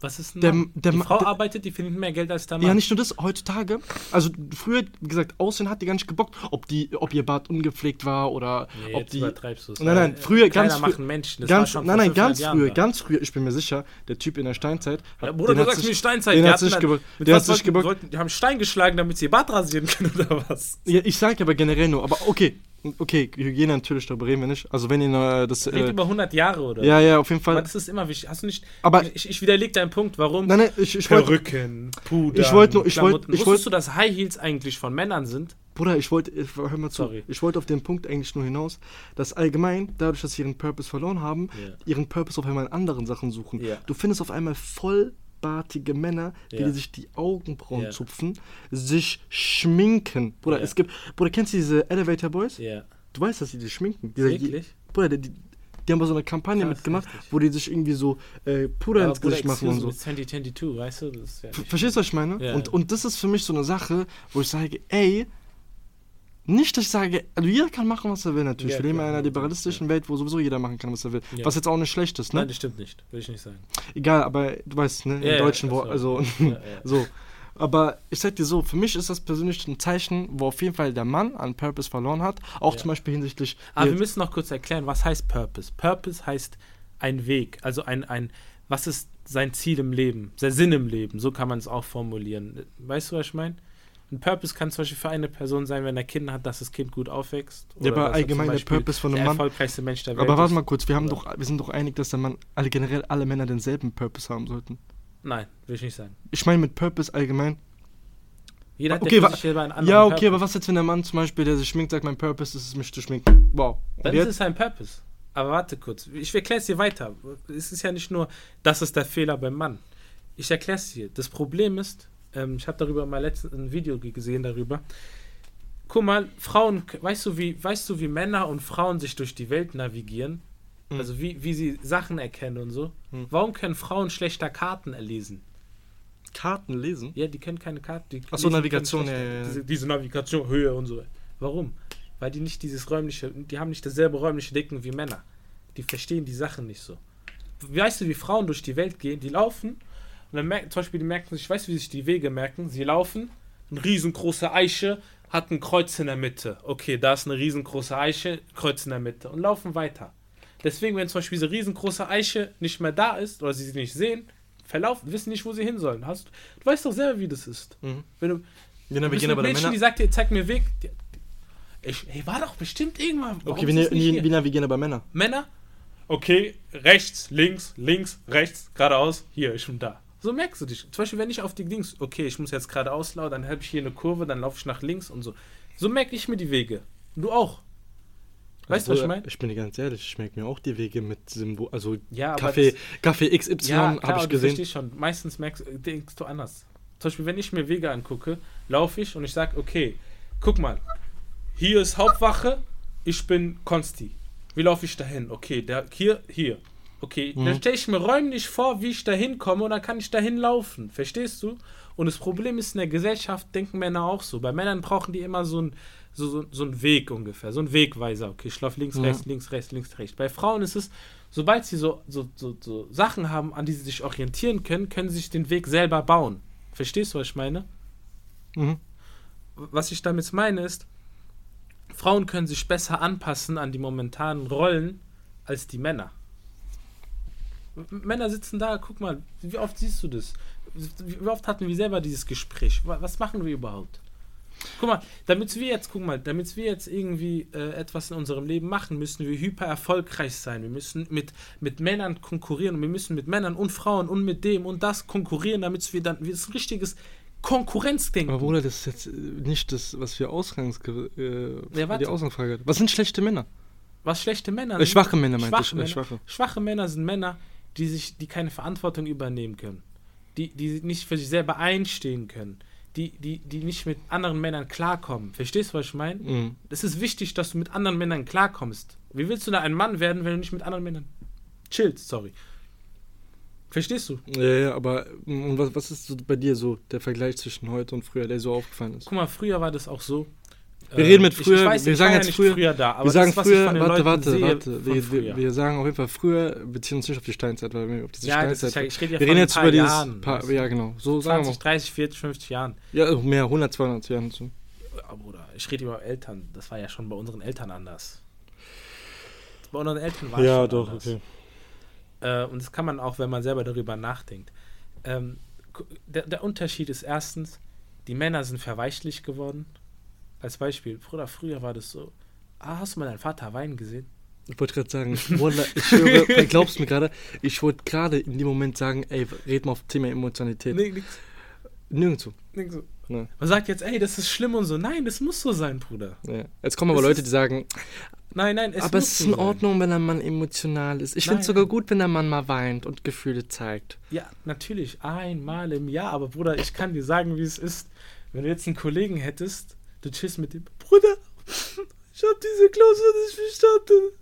Was ist ein der- der die Frau der- arbeitet, die verdient mehr Geld als der Mann. Ja, nicht nur das, heutzutage, also früher, wie gesagt, Aussehen hat die gar nicht gebockt, ob, die, ob ihr Bart ungepflegt war oder Nee, ob jetzt die. übertreibst du es. Nein, nein, äh, früher, Kleider ganz früh- machen Menschen. Das war Ganz, schon nein, nein, 500 ganz Jahren früher, da. ganz früher, ich bin mir sicher, der Typ in der Steinzeit. Ja, hat- Bruder, den du sagst sich- mir Steinzeit. Den die hat sich dann- gebockt. Der hat sich gebockt. Die haben Stein geschlagen, damit sie ihr Bart rasieren können, oder was? Ja, ich sag aber generell nur, aber okay, okay, Hygiene natürlich, darüber reden wir nicht. Also wenn ihr äh, das. Äh, über 100 Jahre, oder? ja, ja, auf jeden Aber Fall. das ist immer wichtig. Hast du nicht. Aber- ich, ich widerlege deinen Punkt. Warum? Nein, nein, ich, ich wollte. Perücken, Puder. Ich wollte nur- ich wollte- Klamotten. ich Wusstest wollte- du, dass High Heels eigentlich von Männern sind? Bruder, ich wollte, ich- hör mal zu, Sorry. ich wollte auf den Punkt eigentlich nur hinaus, dass allgemein, dadurch, dass sie ihren Purpose verloren haben, Ja. ihren Purpose auf einmal in anderen Sachen suchen. Ja. Du findest auf einmal vollbartige Männer, die Ja. sich die Augenbrauen Ja. zupfen, sich schminken. Bruder, Ja. es gibt, Bruder, kennst du diese Elevator Boys? Ja. Du weißt, dass sie sich schminken. Dieser, Wirklich? Bruder, die, die, die haben bei so einer Kampagne Krass, mitgemacht, heftig. wo die sich irgendwie so äh, Puder Aber ins Gesicht machen und so. excuse me, 2022, weißt du? Das ist ja Verstehst du, was ich meine? Ja. Und, und das ist für mich so eine Sache, wo ich sage, ey, nicht, dass ich sage, also jeder kann machen, was er will natürlich. Ja, Wir leben in einer liberalistischen Welt, wo sowieso jeder machen kann, was er will. Ja. Was jetzt auch nicht schlecht ist, ne? Nein, das stimmt nicht. Will ich nicht sagen. Egal, aber du weißt, ne, im Ja, ja, deutschen Wort, so. also Ja, ja. so. Aber ich sag dir so, für mich ist das persönlich ein Zeichen, wo auf jeden Fall der Mann an Purpose verloren hat. Auch Ja. zum Beispiel hinsichtlich. Aber wir müssen noch kurz erklären, was heißt Purpose? Purpose heißt ein Weg, also ein, ein, was ist sein Ziel im Leben, sein Sinn im Leben, so kann man es auch formulieren. Weißt du, was ich meine? Ein Purpose kann zum Beispiel für eine Person sein, wenn er Kinder hat, dass das Kind gut aufwächst. Ja, aber er allgemein der Purpose von der einem Mann. erfolgreichste Mensch der Welt Aber warte mal kurz, wir, haben doch, wir sind doch einig, dass der Mann, alle generell alle Männer denselben Purpose haben sollten. Nein, will ich nicht sagen. Ich meine mit Purpose allgemein. Jeder hat Okay, ja für wa- selber einen anderen Ja, okay, Purpose. aber was jetzt, wenn der Mann zum Beispiel, der sich schminkt, sagt, mein Purpose ist es, mich zu schminken? Wow. Dann ist es sein Purpose. Aber warte kurz, ich erkläre es dir weiter. Es ist ja nicht nur, das ist der Fehler beim Mann. Ich erkläre es dir. Das Problem ist, ähm, ich habe darüber mal letztens ein Video gesehen darüber. Guck mal, Frauen, weißt du, wie, weißt du, wie Männer und Frauen sich durch die Welt navigieren? Mhm. Also wie, wie sie Sachen erkennen und so. Mhm. Warum können Frauen schlechter Karten erlesen? Karten lesen? Ja, die können keine Karten. Achso, Navigation, ja, ja, ja. Diese, diese, Navigation, Höhe und so. Warum? Weil die nicht dieses räumliche, die haben nicht dasselbe räumliche Denken wie Männer. Die verstehen die Sachen nicht so. Weißt du, wie Frauen durch die Welt gehen? Die laufen und dann merken, zum Beispiel, die merken sich, weißt du, wie sich die Wege merken? Sie laufen, eine riesengroße Eiche hat ein Kreuz in der Mitte. Okay, da ist eine riesengroße Eiche, Kreuz in der Mitte und laufen weiter. Deswegen, wenn zum Beispiel diese riesengroße Eiche nicht mehr da ist oder sie sie nicht sehen, verlaufen, wissen nicht, wo sie hin sollen. Hast, du weißt doch selber, wie das ist. Mhm. Wenn du, ja, wir gehen aber Mädchen, Männer... die sagt dir, zeig mir Weg. Die, ich, ey, war doch bestimmt irgendwann. Warum okay, wir, wir, wir navigieren aber Männer. Männer? Okay, rechts, links, links, rechts, geradeaus, hier, ich bin da. So merkst du dich. Zum Beispiel, wenn ich auf die Dings, okay, ich muss jetzt geradeaus laufen, dann habe ich hier eine Kurve, dann laufe ich nach links und so. So merke ich mir die Wege. Und du auch. Weißt du, was ich meine? Ich bin dir ganz ehrlich, ich merke mir auch die Wege mit Symbol. Also ja, Kaffee, das, Kaffee XY ja, habe ich gesehen. Ich schon. Meistens merkst, denkst du anders. Zum Beispiel, wenn ich mir Wege angucke, laufe ich und ich sage, okay, guck mal, hier ist Hauptwache, ich bin Konsti. Wie laufe ich dahin? Okay, der, hier, hier. Okay, mhm. dann stelle ich mir räumlich vor, wie ich dahin komme und dann kann ich dahin laufen. Verstehst du? Und das Problem ist, in der Gesellschaft denken Männer auch so. Bei Männern brauchen die immer so ein so, so, so ein Weg ungefähr, so ein Wegweiser. Okay, ich laufe links, ja. rechts, links, rechts, links, rechts. Bei Frauen ist es, sobald sie so, so, so, so Sachen haben, an die sie sich orientieren können, können sie sich den Weg selber bauen. Verstehst du, was ich meine? Mhm. Was ich damit meine ist, Frauen können sich besser anpassen an die momentanen Rollen als die Männer. Männer sitzen da, guck mal, wie oft siehst du das? Wie oft hatten wir selber dieses Gespräch? Was machen wir überhaupt? Guck mal, damit wir jetzt, guck mal, damit wir jetzt irgendwie äh, etwas in unserem Leben machen, müssen wir hyper erfolgreich sein. Wir müssen mit, mit Männern konkurrieren und wir müssen mit Männern und Frauen und mit dem und das konkurrieren, damit wir dann, wie das ein richtiges Konkurrenzdenken. Aber Bruder, das ist jetzt nicht das, was wir ausgangs, äh, ja, die Ausgangsfrage Was sind schlechte Männer? Was schlechte Männer? Äh, schwache Männer, meinte schwache ich. Äh, Männer. Schwache. schwache Männer sind Männer, die sich, die keine Verantwortung übernehmen können. Die, die nicht für sich selber einstehen können die, die, die nicht mit anderen Männern klarkommen. Verstehst du, was ich meine? Mhm. Es ist wichtig, dass du mit anderen Männern klarkommst. Wie willst du da ein Mann werden, wenn du nicht mit anderen Männern chillst? Sorry. Verstehst du? Ja, ja, aber was, was ist so bei dir so der Vergleich zwischen heute und früher, der so aufgefallen ist? Guck mal, früher war das auch so. Wir reden mit früher, ich, ich weiß, wir sagen jetzt früher, früher da, wir sagen das, früher, warte, warte, sehe, warte, wir, wir, wir, sagen auf jeden Fall früher, beziehen uns nicht auf die Steinzeit, weil wir auf diese ja, Steinzeit, ist, ich rede ja wir reden jetzt über dieses, Jahren, paar, ja genau, so 20, sagen 30, 40, 50 Jahren. Ja, mehr, 100, 200 Jahren. So. Ja, Bruder, ich rede über Eltern, das war ja schon bei unseren Eltern anders. Bei unseren Eltern war es Ja, doch, anders. okay. Äh, und das kann man auch, wenn man selber darüber nachdenkt. Ähm, der, der Unterschied ist erstens, die Männer sind verweichlich geworden als Beispiel, Bruder, früher war das so. Ah, hast du mal deinen Vater weinen gesehen? Ich wollte gerade sagen, Wallah, ich höre, glaubst mir gerade, ich wollte gerade in dem Moment sagen, ey, red mal auf Thema Emotionalität. Nee, nix. Nirgendwo. Nirgendwo. Nee. Man sagt jetzt, ey, das ist schlimm und so. Nein, das muss so sein, Bruder. Ja. Jetzt kommen aber das Leute, die sagen, nein, nein, es aber es ist in so Ordnung, sein. wenn der Mann emotional ist. Ich finde es sogar gut, wenn der Mann mal weint und Gefühle zeigt. Ja, natürlich, einmal im Jahr. Aber Bruder, ich kann dir sagen, wie es ist. Wenn du jetzt einen Kollegen hättest, Du chillst mit dem. Bruder, ich hab diese Klausur nicht verstanden.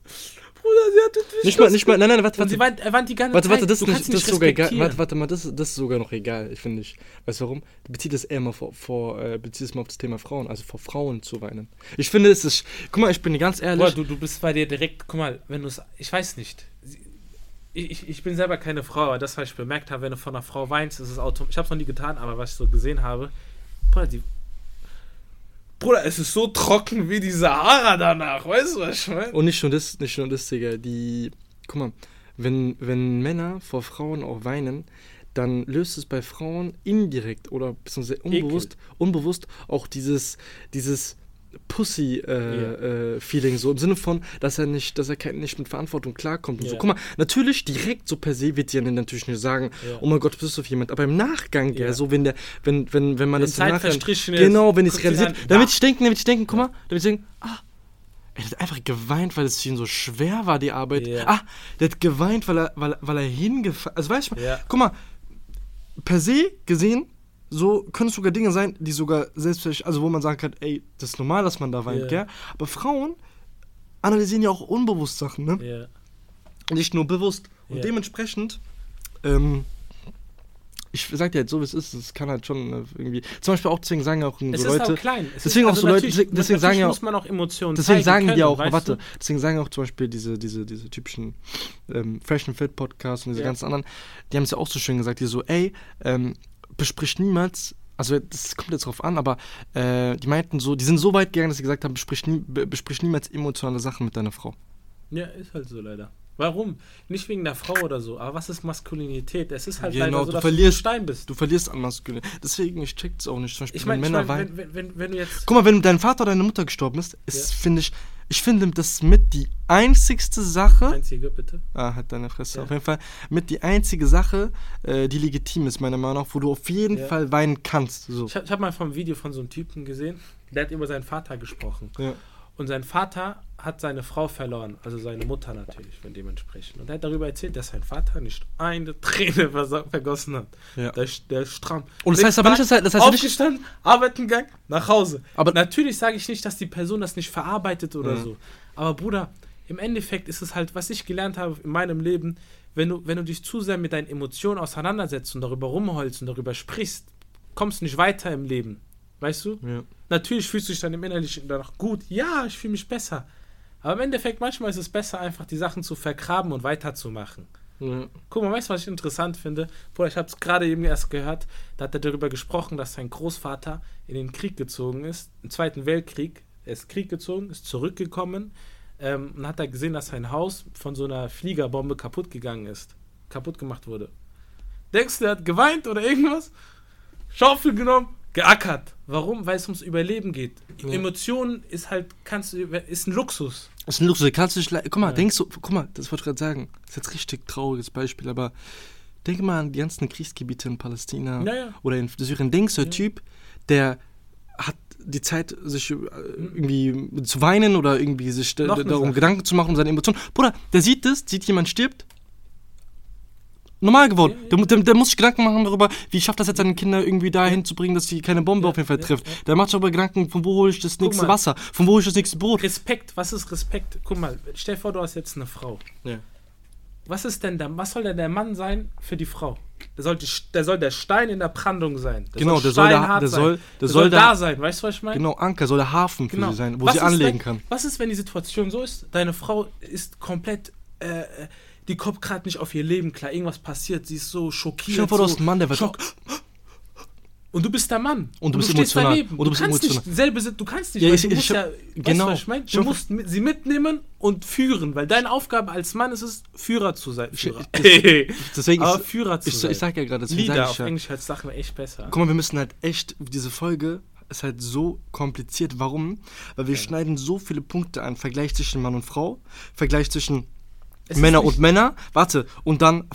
Bruder, sie hat das nicht mal, nicht mal, nein, nein, warte, warte. Sie weint, er weint die ganze warte, warte, das, nicht, das ist sogar egal. Warte, warte mal, das, das ist sogar noch egal, finde ich. Weißt du warum? Du beziehst es eher mal vor, vor äh, beziehst es mal auf das Thema Frauen, also vor Frauen zu weinen. Ich finde, es ist, guck mal, ich bin ganz ehrlich. Boah, du, du bist bei dir direkt, guck mal, wenn du es, ich weiß nicht. Ich, ich bin selber keine Frau, aber das, was ich bemerkt habe, wenn du von einer Frau weinst, ist es automatisch. Ich habe es noch nie getan, aber was ich so gesehen habe, boah, die Bruder, es ist so trocken wie die Sahara danach, weißt du, was ich meine? Und nicht nur das, nicht nur das, Digga, die, guck mal, wenn, wenn Männer vor Frauen auch weinen, dann löst es bei Frauen indirekt oder beziehungsweise unbewusst, unbewusst auch dieses, dieses, Pussy-Feeling, äh, yeah. äh, so im Sinne von, dass er nicht, dass er nicht mit Verantwortung klarkommt und yeah. so. Guck mal, natürlich direkt so per se wird sie ja natürlich nicht sagen, yeah. oh mein Gott, bist du auf jemand, aber im Nachgang, ja, so wenn der, wenn, wenn, wenn man wenn das Zeit verstrichen genau, wenn ich es realisiert, damit ich denken, damit ich denken, guck mal, damit ich denken, ah, Er hat einfach geweint, weil es für ihn so schwer war, die Arbeit. Ah, der hat geweint, weil er, weil, weil er hingefallen Also, weißt du, guck mal, per se gesehen, so können es sogar Dinge sein, die sogar selbstverständlich, also wo man sagen kann, ey, das ist normal, dass man da weint, Ja. gell? Aber Frauen analysieren ja auch unbewusst Sachen, ne? Ja. Nicht nur bewusst. Und Ja. dementsprechend, ähm, ich sag dir jetzt so, wie es ist, es kann halt schon äh, irgendwie, zum Beispiel auch, deswegen sagen ja auch so Es ist Leute, auch klein. Es deswegen ist, auch so Leute- deswegen- deswegen sagen ja auch- muss man auch Emotionen Deswegen sagen die können, auch, weißt warte, du? deswegen sagen auch zum Beispiel diese, diese, diese typischen ähm, Fresh and Fit Podcasts und diese Ja. ganzen anderen, die haben es ja auch so schön gesagt, die so, ey, ähm, besprich niemals, also das kommt jetzt drauf an, aber äh, die meinten so, die sind so weit gegangen, dass sie gesagt haben, besprich, nie, be, besprich niemals emotionale Sachen mit deiner Frau. Ja, ist halt so leider. Warum? Nicht wegen der Frau oder so, aber was ist Maskulinität? Es ist halt Genau, leider so, du dass verlierst- du ein Stein bist. Du verlierst an Maskulin. Deswegen, ich check's auch nicht. Zum Beispiel, Ich meine, wenn ich Männer mein, weinen. wenn, wenn, wenn, du jetzt. Guck mal, wenn dein Vater oder deine Mutter gestorben ist, ist, Ja. finde ich, ich finde das mit die einzigste Sache. Einzige, bitte. Ah, hat deine Fresse. Ja. Auf jeden Fall mit die einzige Sache, äh, die legitim ist, meiner Meinung nach, wo du auf jeden Ja. Fall weinen kannst. So. Ich habe hab mal vom Video von so einem Typen gesehen, der hat über seinen Vater gesprochen. Ja. Und sein Vater hat seine Frau verloren, also seine Mutter natürlich, von dementsprechend. Und er hat darüber erzählt, dass sein Vater nicht eine Träne vergossen hat. Ja. Der, ist- der stramm. Und das heißt aber nicht, dass er- das heißt ja nicht- Aufgestanden, arbeiten gegangen, nach Hause. Aber- natürlich sage ich nicht, dass die Person das nicht verarbeitet oder Ja. so. Aber Bruder, im Endeffekt ist es halt, was ich gelernt habe in meinem Leben, wenn du, wenn du dich zu sehr mit deinen Emotionen auseinandersetzt und darüber rumholst und darüber sprichst, kommst du nicht weiter im Leben. Weißt du? Ja. Natürlich fühlst du dich dann im Innerlichen danach gut. Ja, ich fühle mich besser. Aber im Endeffekt, manchmal ist es besser, einfach die Sachen zu vergraben und weiterzumachen. Ja. Guck mal, weißt du, was ich interessant finde? Bruder, ich habe es gerade eben erst gehört. Da hat er darüber gesprochen, dass sein Großvater in den Krieg gezogen ist, im Zweiten Weltkrieg. Er ist Krieg gezogen, ist zurückgekommen ähm, und hat da gesehen, dass sein Haus von so einer Fliegerbombe kaputt gegangen ist. Kaputt gemacht wurde. Denkst du, er hat geweint oder irgendwas? Schaufel genommen, geackert. Warum? Weil es ums Überleben geht. Ja. Emotionen ist halt, kannst du, ist ein Luxus. Ist ein Luxus, kannst du nicht. Guck mal, Ja. denkst du, guck mal, das wollte ich gerade sagen. Das ist jetzt richtig trauriges Beispiel, aber denk mal an die ganzen Kriegsgebiete in Palästina Ja, oder in Syrien. Denkst du, der. Typ, der hat die Zeit, sich äh, irgendwie zu weinen oder irgendwie sich darum Sache. Gedanken zu machen um seine Emotionen. Bruder, der sieht das, sieht jemand stirbt. Normal geworden. Ja, ja. Der, mu- der, der muss sich Gedanken machen darüber, wie schafft das jetzt seine Kinder irgendwie dahin zu bringen, dass sie keine Bombe Ja, auf jeden Fall trifft. ja. Der macht sich darüber Gedanken, von wo hole ich das nächste mal. Wasser, von wo hole ich das nächste Brot. Respekt, was ist Respekt? Guck mal, stell dir vor, du hast jetzt eine Frau. Ja. Was ist denn der, was soll denn der Mann sein für die Frau? Der soll, die, der, soll der Stein in der Brandung sein. Der Genau, der soll der- steinhart der sein. soll- der der soll soll der- da sein, weißt du, was ich meine? Genau, Anker soll der Hafen für Genau. sie sein, wo Was sie anlegen wenn, kann. Was ist, wenn die Situation so ist, deine Frau ist komplett, äh, äh, die kommt gerade nicht auf ihr Leben klar, irgendwas passiert, sie ist so schockiert. Stell dir vor, du hast einen Mann, der wird Schock. Und du bist der Mann. Und du bist stehst emotional. daneben. Und du bist kannst emotional. nicht selbe Sit- du kannst nicht, Ja, weil ich- du musst ich- ja, genau. weißt du, ich meine? Ich Du musst sie mitnehmen und führen, weil deine Aufgabe als Mann ist es, Führer zu sein. Führer. Deswegen, Aber ich, Führer zu ich, sein. ich sag ja gerade, deswegen Lieder sag ich auf ja. Englisch als Sachen echt besser. Guck mal, wir müssen halt echt, diese Folge ist halt so kompliziert. Warum? Weil wir schneiden so viele Punkte an. Vergleich zwischen Mann und Frau, Vergleich zwischen Es Männer und Männer. Warte, und dann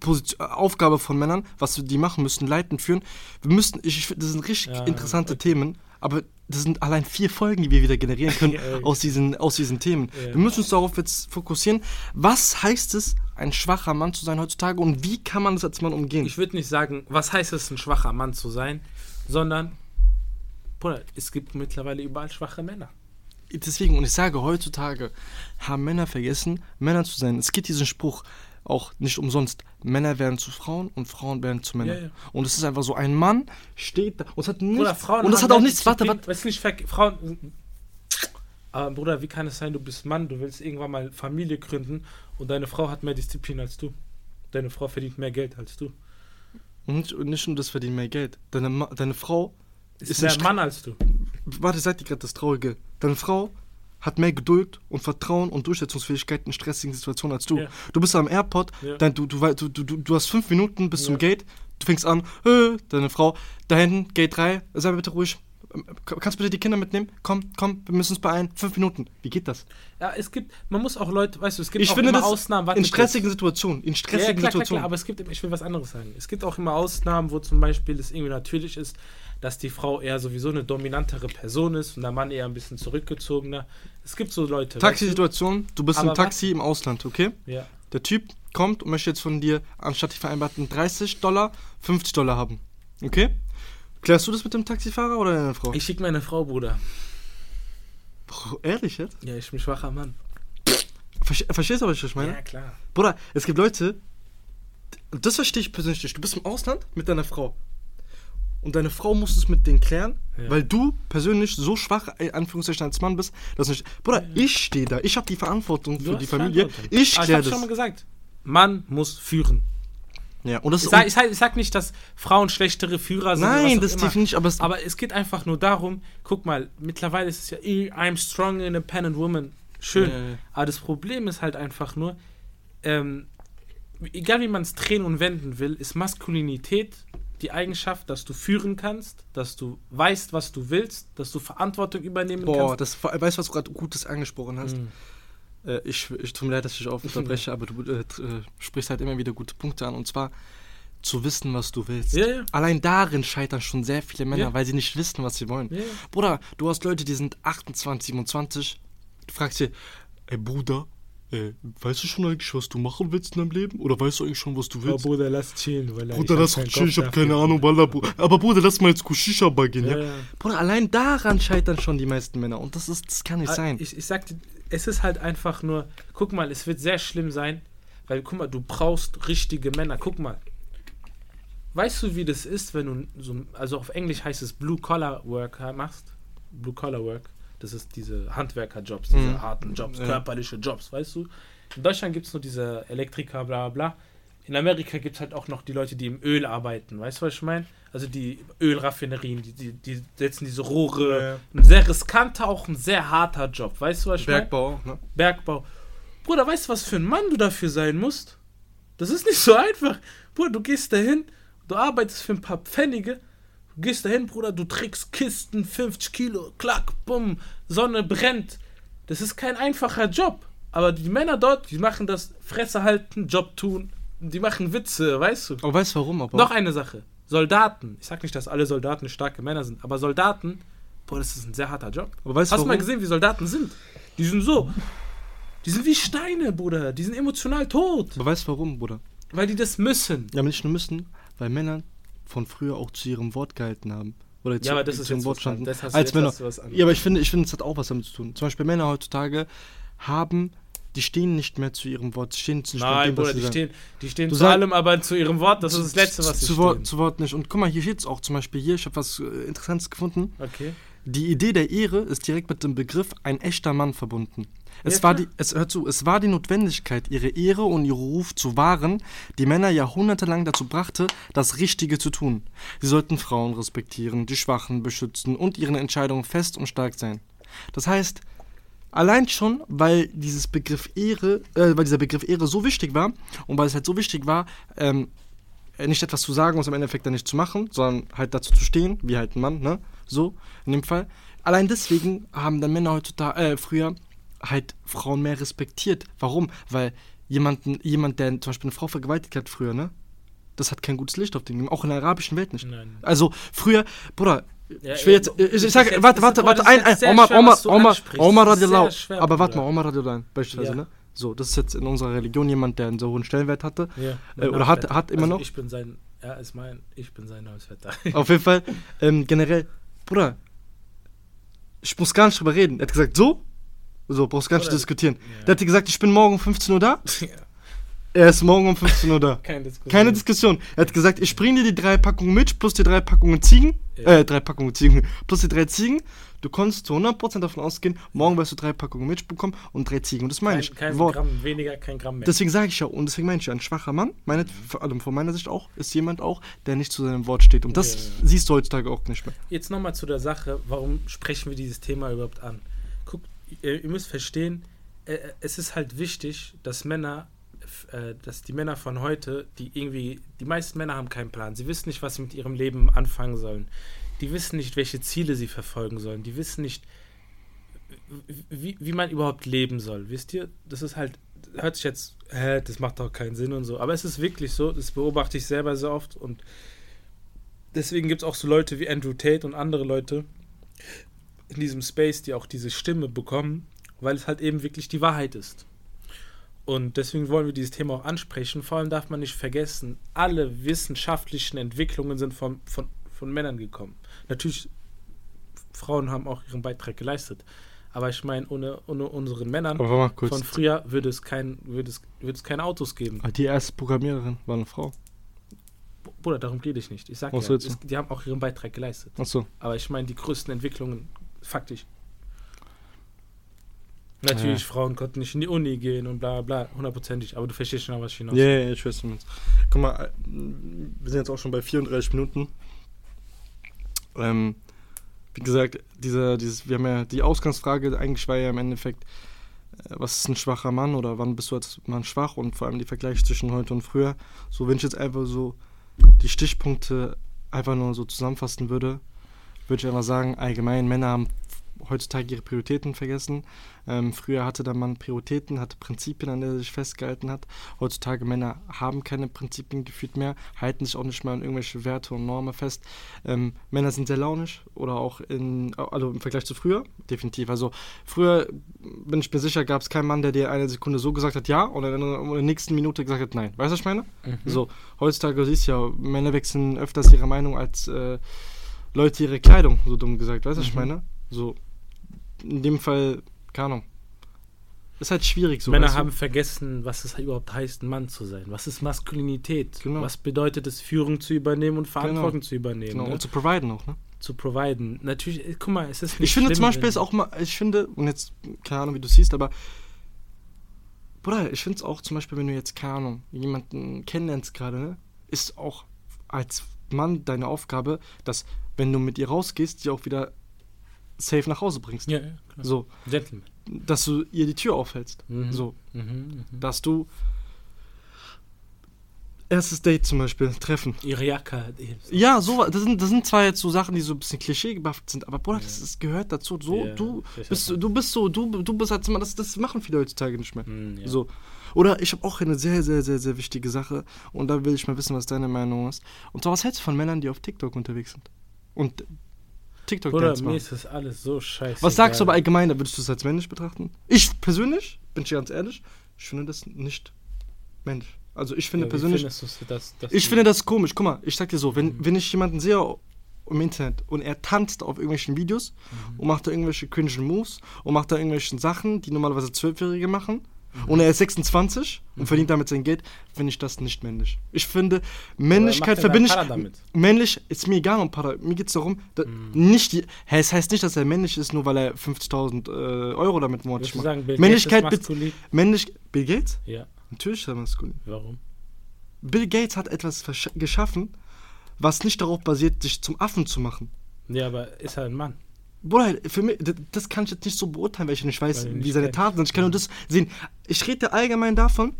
Position, Aufgabe von Männern, was die machen müssen, leiten, führen. Wir müssen, ich, das sind richtig Ja, interessante okay. Themen, aber das sind allein vier Folgen, die wir wieder generieren können aus, diesen, aus diesen Themen. Ja. Wir müssen uns darauf jetzt fokussieren. Was heißt es, ein schwacher Mann zu sein heutzutage und wie kann man das als Mann umgehen? Ich würde nicht sagen, was heißt es, ein schwacher Mann zu sein, sondern, Bruder, es gibt mittlerweile überall schwache Männer. Deswegen, und ich sage, heutzutage haben Männer vergessen, Männer zu sein. Es gibt diesen Spruch auch nicht umsonst. Männer werden zu Frauen und Frauen werden zu Männern. Ja, ja. Und es ist einfach so, ein Mann steht da und es hat nichts, Bruder, Frauen und das hat auch nichts, warte, warte. Weißt du nicht, Frauen. Aber Bruder, wie kann es sein, du bist Mann, du willst irgendwann mal Familie gründen und deine Frau hat mehr Disziplin als du? Deine Frau verdient mehr Geld als du. Und nicht, und nicht nur das verdient mehr Geld. Deine, Ma deine Frau Ist, Ist mehr Mann als du. Warte, sag dir gerade das Traurige. Deine Frau hat mehr Geduld und Vertrauen und Durchsetzungsfähigkeit in stressigen Situationen als du. Ja. Du bist am Airport, Ja. dein, du, du, du, du, du, hast fünf Minuten bis zum Ja. Gate, du fängst an, äh, deine Frau, da hinten, Gate 3, sei bitte ruhig, kannst du bitte die Kinder mitnehmen? Komm, komm, wir müssen uns beeilen. Fünf Minuten. Wie geht das? Ja, es gibt, man muss auch Leute, weißt du, es gibt Ich auch finde immer das Ausnahmen. warte in stressigen Situationen. In Ja, stressigen klar, klar, Situationen. klar, aber es gibt, ich will was anderes sagen. Es gibt auch immer Ausnahmen, wo zum Beispiel es irgendwie natürlich ist, dass die Frau eher sowieso eine dominantere Person ist und der Mann eher ein bisschen zurückgezogener. Es gibt so Leute. Taxisituation, du bist Aber im Taxi im Ausland, okay? weißt du? Ja. Der Typ kommt und möchte jetzt von dir anstatt die vereinbarten 30 Dollar 50 Dollar haben. Okay? Klärst du das mit dem Taxifahrer oder deiner Frau? Ich schicke meine Frau, Bruder. Bro, ehrlich jetzt? Ja, ich bin ein schwacher Mann. Verste verstehst du, was ich meine? Ja, klar. Bruder, es gibt Leute, das verstehe ich persönlich nicht. Du bist im Ausland mit deiner Frau. Und deine Frau muss es mit denen klären, Ja. weil du persönlich so schwach, in Anführungszeichen, als Mann bist, dass nicht. Bruder, ich stehe da, ich habe die Verantwortung Du für die Familie. Ich Aber kläre das. schon mal gesagt. Mann muss führen. Ja, und das Ich sag, ich, sag, ich sag nicht, dass Frauen schlechtere Führer sind. nein, das definitiv nicht, aber es. Aber es geht einfach nur darum, guck mal, mittlerweile ist es ja, eh, I'm strong independent woman. Schön. Ja. Aber das Problem ist halt einfach nur, ähm, egal wie man es drehen und wenden will, ist Maskulinität die Eigenschaft, dass du führen kannst, dass du weißt, was du willst, dass du Verantwortung übernehmen Boah, kannst. das, weißt du, was du gerade Gutes angesprochen hast? Mhm. Äh, ich, ich tut mir leid, dass ich auf unterbreche, aber du äh, äh, sprichst halt immer wieder gute Punkte an. Und zwar zu wissen, was du willst. Ja, ja. Allein darin scheitern schon sehr viele Männer, Ja. weil sie nicht wissen, was sie wollen. Bruder, du hast Leute, die sind 28, 27. Du fragst sie, ey Bruder, äh, weißt du schon eigentlich, was du machen willst in deinem Leben? Oder weißt du eigentlich schon, was du willst? Bruder, lass chillen. Weil Bruder, lass chillen, ich hab keine Ahnung, Wallah, Bruder. Aber Bruder, lass mal jetzt Shisha Bar gehen, ja? Ja. Bruder, allein daran scheitern schon die meisten Männer. Und das ist, das kann nicht Ah, sein. Ich, ich sag dir, es ist halt einfach nur, guck mal, es wird sehr schlimm sein, weil guck mal, du brauchst richtige Männer. Guck mal. Weißt du, wie das ist, wenn du so, also auf Englisch heißt es Blue Collar Worker machst? Blue Collar Work. Das ist diese Handwerkerjobs, diese Mhm. harten Jobs, körperliche Jobs, weißt du? In Deutschland gibt es nur diese Elektriker, bla bla. In Amerika gibt es halt auch noch die Leute, die im Öl arbeiten, weißt du, was ich meine? Also die Ölraffinerien, die, die, die setzen diese Rohre. Ja. Ein sehr riskanter, auch ein sehr harter Job, weißt du, was ich meine? Bergbau, ne? Bergbau. Bruder, weißt du, was für ein Mann du dafür sein musst? Das ist nicht so einfach. Bruder, du gehst dahin, du arbeitest für ein paar Pfennige, du gehst dahin, Bruder, du trägst Kisten, 50 Kilo, klack, bumm, Sonne brennt. Das ist kein einfacher Job. Aber die Männer dort, die machen das Fresse halten, Job tun, die machen Witze, weißt du? Aber weißt du warum? Aber Noch eine Sache. Soldaten. Ich sag nicht, dass alle Soldaten starke Männer sind, aber Soldaten, boah, das ist ein sehr harter Job. Aber weißt Hast du du mal warum? gesehen, wie Soldaten sind? Die sind so. Die sind wie Steine, Bruder. Die sind emotional tot. Aber weißt du warum, Bruder? Weil die das müssen. Ja, aber nicht nur müssen, weil Männer von früher auch zu ihrem Wort gehalten haben. Oder zu, Ja, aber das ist ihrem jetzt Wort standen. Als Männer. Ja, aber ich finde, ich finde, es hat auch was damit zu tun. Zum Beispiel Männer heutzutage haben, die stehen nicht mehr zu ihrem Wort, die stehen mehr Nein, Bruder, die stehen, die stehen Du zu sag- allem, aber zu ihrem Wort, das ist das Letzte, was sie zu, stehen. Wort, zu Wort nicht. Und guck mal, hier steht es auch zum Beispiel hier, ich habe was äh, Interessantes gefunden. Okay. Die Idee der Ehre ist direkt mit dem Begriff ein echter Mann verbunden. Es Ja, war die, es hört zu, es war die Notwendigkeit, ihre Ehre und ihren Ruf zu wahren, die Männer jahrhundertelang dazu brachte, das Richtige zu tun. Sie sollten Frauen respektieren, die Schwachen beschützen und ihren Entscheidungen fest und stark sein. Das heißt, allein schon, weil dieses Begriff Ehre, äh, weil dieser Begriff Ehre so wichtig war und weil es halt so wichtig war, ähm, äh, nicht etwas zu sagen und es im Endeffekt dann nicht zu machen, sondern halt dazu zu stehen, wie halt ein Mann, ne? So, in dem Fall. Allein deswegen haben dann Männer heutzutage, äh, früher halt Frauen mehr respektiert. Warum? Weil jemanden, jemand, der zum Beispiel eine Frau vergewaltigt hat früher, ne? Das hat kein gutes Licht auf den, auch in der arabischen Welt nicht. Nein. Also früher, Bruder, Ja, ich will jetzt, ich, ich sag, warte, warte, warte, ein, ein, Omar, schwer, Omar, Omar. Omar radiallahu, schwer, aber warte mal, Omar radiallahu, beispielsweise, ne? So, das ist jetzt in unserer Religion jemand, der einen so hohen Stellenwert hatte. Ja, Äh, oder hat- hat immer also noch? Ich bin sein, er ist mein, ich bin sein Namensvetter. Auf jeden Fall, ähm, generell, Bruder, ich muss gar nicht drüber reden. Er hat gesagt, so, so, brauchst gar nicht Bruder, diskutieren. ja. Der hat gesagt, ich bin morgen um 15 Uhr da. Ja, Er ist morgen um 15 Uhr da. Keine Diskussion. Keine Diskussion. Er hat gesagt, ich bringe dir die drei Packungen Milch plus die drei Packungen Ziegen. Ja. Äh, drei Packungen Ziegen. Plus die drei Ziegen. Du konntest zu 100% davon ausgehen, morgen wirst du drei Packungen Milch bekommen und drei Ziegen. Und das meine Kein, ich. kein Wort. Gramm weniger, kein Gramm mehr. Deswegen sage ich ja, und deswegen meine ich ja, ein schwacher Mann, meine, vor allem von meiner Sicht auch, ist jemand auch, der nicht zu seinem Wort steht. Und das Ja, ja. siehst du heutzutage auch nicht mehr. Jetzt nochmal zu der Sache, warum sprechen wir dieses Thema überhaupt an? Guckt, ihr, ihr müsst verstehen, äh, es ist halt wichtig, dass Männer, äh, dass die Männer von heute, die irgendwie, die meisten Männer haben keinen Plan, sie wissen nicht, was sie mit ihrem Leben anfangen sollen. die wissen nicht, welche Ziele sie verfolgen sollen. Die wissen nicht, wie, wie man überhaupt leben soll. Wisst ihr? Das ist halt, hört sich jetzt, hä, das macht doch keinen Sinn und so. Aber es ist wirklich so, das beobachte ich selber sehr oft und deswegen gibt es auch so Leute wie Andrew Tate und andere Leute in diesem Space, die auch diese Stimme bekommen, weil es halt eben wirklich die Wahrheit ist. Und deswegen wollen wir dieses Thema auch ansprechen. Vor allem darf man nicht vergessen, alle wissenschaftlichen Entwicklungen sind von, von, von Männern gekommen. Natürlich, Frauen haben auch ihren Beitrag geleistet. Aber ich meine, ohne, ohne unsere Männern von früher würde es, kein, würde, es, würde es keine Autos geben. Ah, die erste Programmiererin war eine Frau. Bruder, darum rede ich nicht. Ich sage ja, es, die haben auch ihren Beitrag geleistet. Ach so. Aber ich meine, die größten Entwicklungen, faktisch. Natürlich, ja. Frauen konnten nicht in die Uni gehen und bla bla, hundertprozentig, aber du verstehst schon, was ich hinaus Ja, yeah, ich weiß nicht. Guck mal, äh, wir sind jetzt auch schon bei 34 Minuten. Ähm, wie gesagt, dieser, dieses, wir haben ja die Ausgangsfrage, eigentlich war ja im Endeffekt, äh, was ist ein schwacher Mann oder wann bist du als Mann schwach und vor allem die Vergleich zwischen heute und früher. So, wenn ich jetzt einfach so die Stichpunkte einfach nur so zusammenfassen würde, würde ich einfach sagen, allgemein Männer haben heutzutage ihre Prioritäten vergessen. Ähm, früher hatte der Mann Prioritäten, hatte Prinzipien, an denen er sich festgehalten hat. Heutzutage Männer haben keine Prinzipien gefühlt mehr, halten sich auch nicht mehr an irgendwelche Werte und Normen fest. Ähm, Männer sind sehr launisch oder auch in, also im Vergleich zu früher, definitiv. Also früher bin ich mir sicher, gab es keinen Mann, der dir eine Sekunde so gesagt hat, ja, oder in der nächsten Minute gesagt hat, nein. Weißt du, was ich meine? Mhm. So, heutzutage du siehst ja, Männer wechseln öfters ihre Meinung als äh, Leute ihre Kleidung, so dumm gesagt. Weißt du, mhm. was ich mhm. meine? So, in dem Fall, keine Ahnung. Ist halt schwierig so. Männer haben du? vergessen, was es überhaupt heißt, ein Mann zu sein. Was ist Maskulinität? Genau. Was bedeutet es, Führung zu übernehmen und Verantwortung genau. zu übernehmen? Genau. Ne? Und zu providen auch, ne? Zu providen. Natürlich, äh, guck mal, es ist nicht Ich finde zum Beispiel ist auch mal, ich finde, und jetzt, keine Ahnung, wie du siehst, aber Bruder, ich finde es auch zum Beispiel, wenn du jetzt, keine Ahnung, jemanden kennenlernst gerade, ne, ist auch als Mann deine Aufgabe, dass, wenn du mit ihr rausgehst, die auch wieder safe nach Hause bringst. Ja, ja klar. So. Gentleman. Dass du ihr die Tür aufhältst. Mhm. So. Mhm, mh. Dass du erstes Date zum Beispiel treffen. Ihre Jacke. Ja, so, das sind, das sind zwar jetzt so Sachen, die so ein bisschen klischeegebufft sind, aber Bruder, ja. das, das, gehört dazu. So, ja, du bist, du bist so, du, du bist halt immer, das, das machen viele heutzutage nicht mehr. Mhm, ja. So. Oder ich habe auch eine sehr, sehr, sehr, sehr wichtige Sache und da will ich mal wissen, was deine Meinung ist. Und zwar, was hältst du von Männern, die auf TikTok unterwegs sind? Und TikTok Oder mir ist das alles so scheiße. Was sagst du aber allgemein, da würdest du es als männlich betrachten? Ich persönlich, bin ich ganz ehrlich, ich finde das nicht männlich. Also ich finde ja, persönlich. Das, das ich finde das komisch. Guck mal, ich sag dir so, wenn, mhm. wenn ich jemanden sehe im Internet und er tanzt auf irgendwelchen Videos mhm. und macht da irgendwelche cringe Moves und macht da irgendwelche Sachen, die normalerweise Zwölfjährige machen, und er ist 26 und verdient damit sein Geld, finde ich das nicht männlich. Ich finde, Männlichkeit verbinde ich. Damit? Männlich ist mir egal, Para. Mir geht es darum, mhm. nicht die, es heißt nicht, dass er männlich ist, nur weil er 50.000 äh, Euro damit monatlich macht. Sagen, Bill Männlichkeit Gates ist Männlich, Bill Gates? Ja. Natürlich ist er maskulin. Warum? Bill Gates hat etwas geschaffen, was nicht darauf basiert, sich zum Affen zu machen. Ja, aber ist er ein Mann? Bruder, für mich, das kann ich jetzt nicht so beurteilen, weil ich nicht weiß, nicht wie seine Taten sind. Ich kann nur das sehen. Ich rede allgemein davon.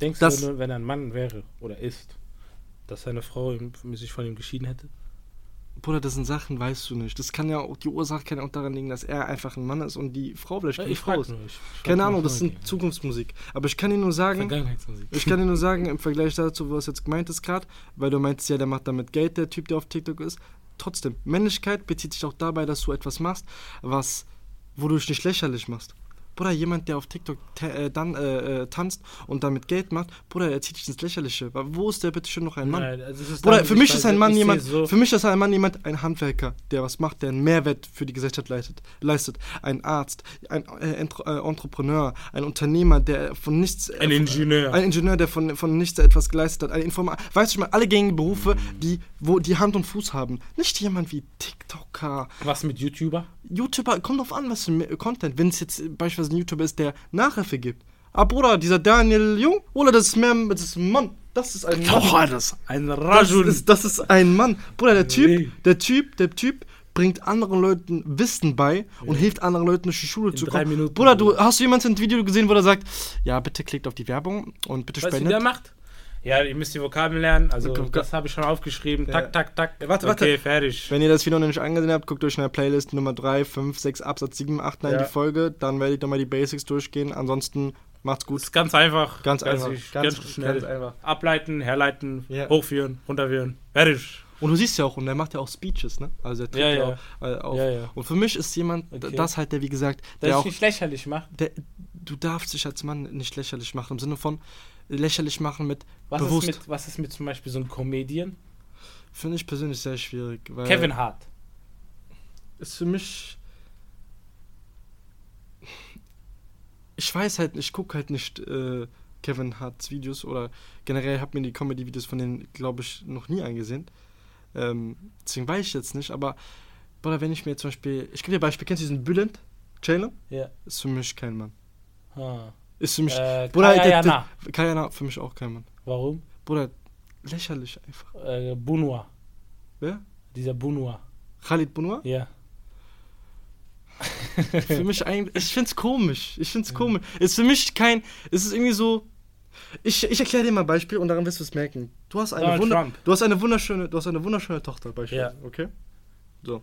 Denkst dass, du, wenn er ein Mann wäre oder ist, dass seine Frau sich von ihm geschieden hätte? Bruder, das sind Sachen, weißt du nicht. Das kann ja auch, die Ursache kann ja auch daran liegen, dass er einfach ein Mann ist und die Frau vielleicht keine Frau ist. Ich, ich Keine Ahnung, das ist Zukunftsmusik. Aber ich kann dir nur sagen, ich kann dir nur sagen, im Vergleich dazu, was jetzt gemeint ist gerade, weil du meinst ja, der macht damit Geld, der Typ, der auf TikTok ist trotzdem, Männlichkeit bezieht sich auch dabei, dass du etwas machst, was, wo du dich nicht lächerlich machst. Bruder, jemand, der auf TikTok äh, dann äh, äh, tanzt und damit Geld macht, Bruder, er zieht dich ins Lächerliche. Wo ist der bitte schon noch ein Mann? Nein, also Bruder, für mich ist ein Mann jemand, so für mich ist ein Mann jemand, ein Handwerker, der was macht, der einen Mehrwert für die Gesellschaft leistet. leistet. Ein Arzt, ein äh, äh Entrepreneur, ein Unternehmer, der von nichts. Ein Ingenieur. Ein Ingenieur, der von, von nichts etwas geleistet hat. Ein Informa weißt du mal, alle gängigen Berufe, die, wo die Hand und Fuß haben. Nicht jemand wie TikToker. Was mit YouTuber? YouTuber, kommt drauf an, was für Content. Wenn es jetzt beispielsweise ein YouTuber ist, der Nachhilfe gibt. Ah, Bruder, dieser Daniel Jung, oder das ist mehr, das ist ein Mann. Das ist ein Mann. Oh, das ist ein Rajul. Das ist, das ist ein Mann. Bruder, der Typ, nee. der Typ, der Typ bringt anderen Leuten Wissen bei und hilft anderen Leuten durch die Schule In zu kommen. Minuten, Bruder, du hast du jemanden ein Video gesehen, wo er sagt, ja, bitte klickt auf die Werbung und bitte weißt spendet. Was der macht? Ja, ihr müsst die Vokabeln lernen. Also, guck. das habe ich schon aufgeschrieben. Ja. Tak, tak, tak. Ja, warte, okay, warte. fertig. Wenn ihr das Video noch nicht angesehen habt, guckt euch in der Playlist Nummer 3, 5, 6, Absatz 7, 8, 9 Ja. die Folge. Dann werde ich nochmal die Basics durchgehen. Ansonsten macht's gut. ist ganz einfach. Ganz einfach. easy, Ganz- Ganz, schnell. ganz einfach. Ableiten, herleiten, Ja. hochführen, runterführen. Fertig. Und du siehst ja auch, und der macht ja auch Speeches, ne? Also er tritt Ja, ja. Auch, äh, auf. Ja, ja. Und für mich ist jemand, Okay. das halt, der wie gesagt, der ich auch, nicht lächerlich mache. der, du darfst dich als Mann nicht lächerlich machen, im Sinne von lächerlich machen mit Was bewusst. ist, mit, was ist mit zum Beispiel so einem Comedian? Finde ich persönlich sehr schwierig. Kevin Hart. ist für mich. Ich weiß halt, ich gucke halt nicht äh, Kevin Harts Videos oder generell habe mir die Comedy-Videos von denen, glaube ich, noch nie angesehen. Ähm, deswegen weiß ich jetzt nicht, aber Bruder, wenn ich mir zum Beispiel, ich gebe dir ein Beispiel, kennst du diesen Bülent Channel? Ja. Ist für mich kein Mann. Ah. Ist für mich, Äh, Bruder, Kaya der- Jana. der- Kayana, für mich auch kein Mann. Warum? Bruder, lächerlich einfach. Äh, Bunua. Wer? Dieser Bunua. Khalid Bunwa? Ja. für mich eigentlich, ich find's komisch. Ich find's komisch. Ist für mich kein, es ist irgendwie so. Ich, ich erkläre dir mal ein Beispiel und daran wirst du es merken. Du hast eine, Donald Wunder, Trump. du hast eine wunderschöne, du hast eine wunderschöne Tochter, beispielsweise, Ja. okay? So.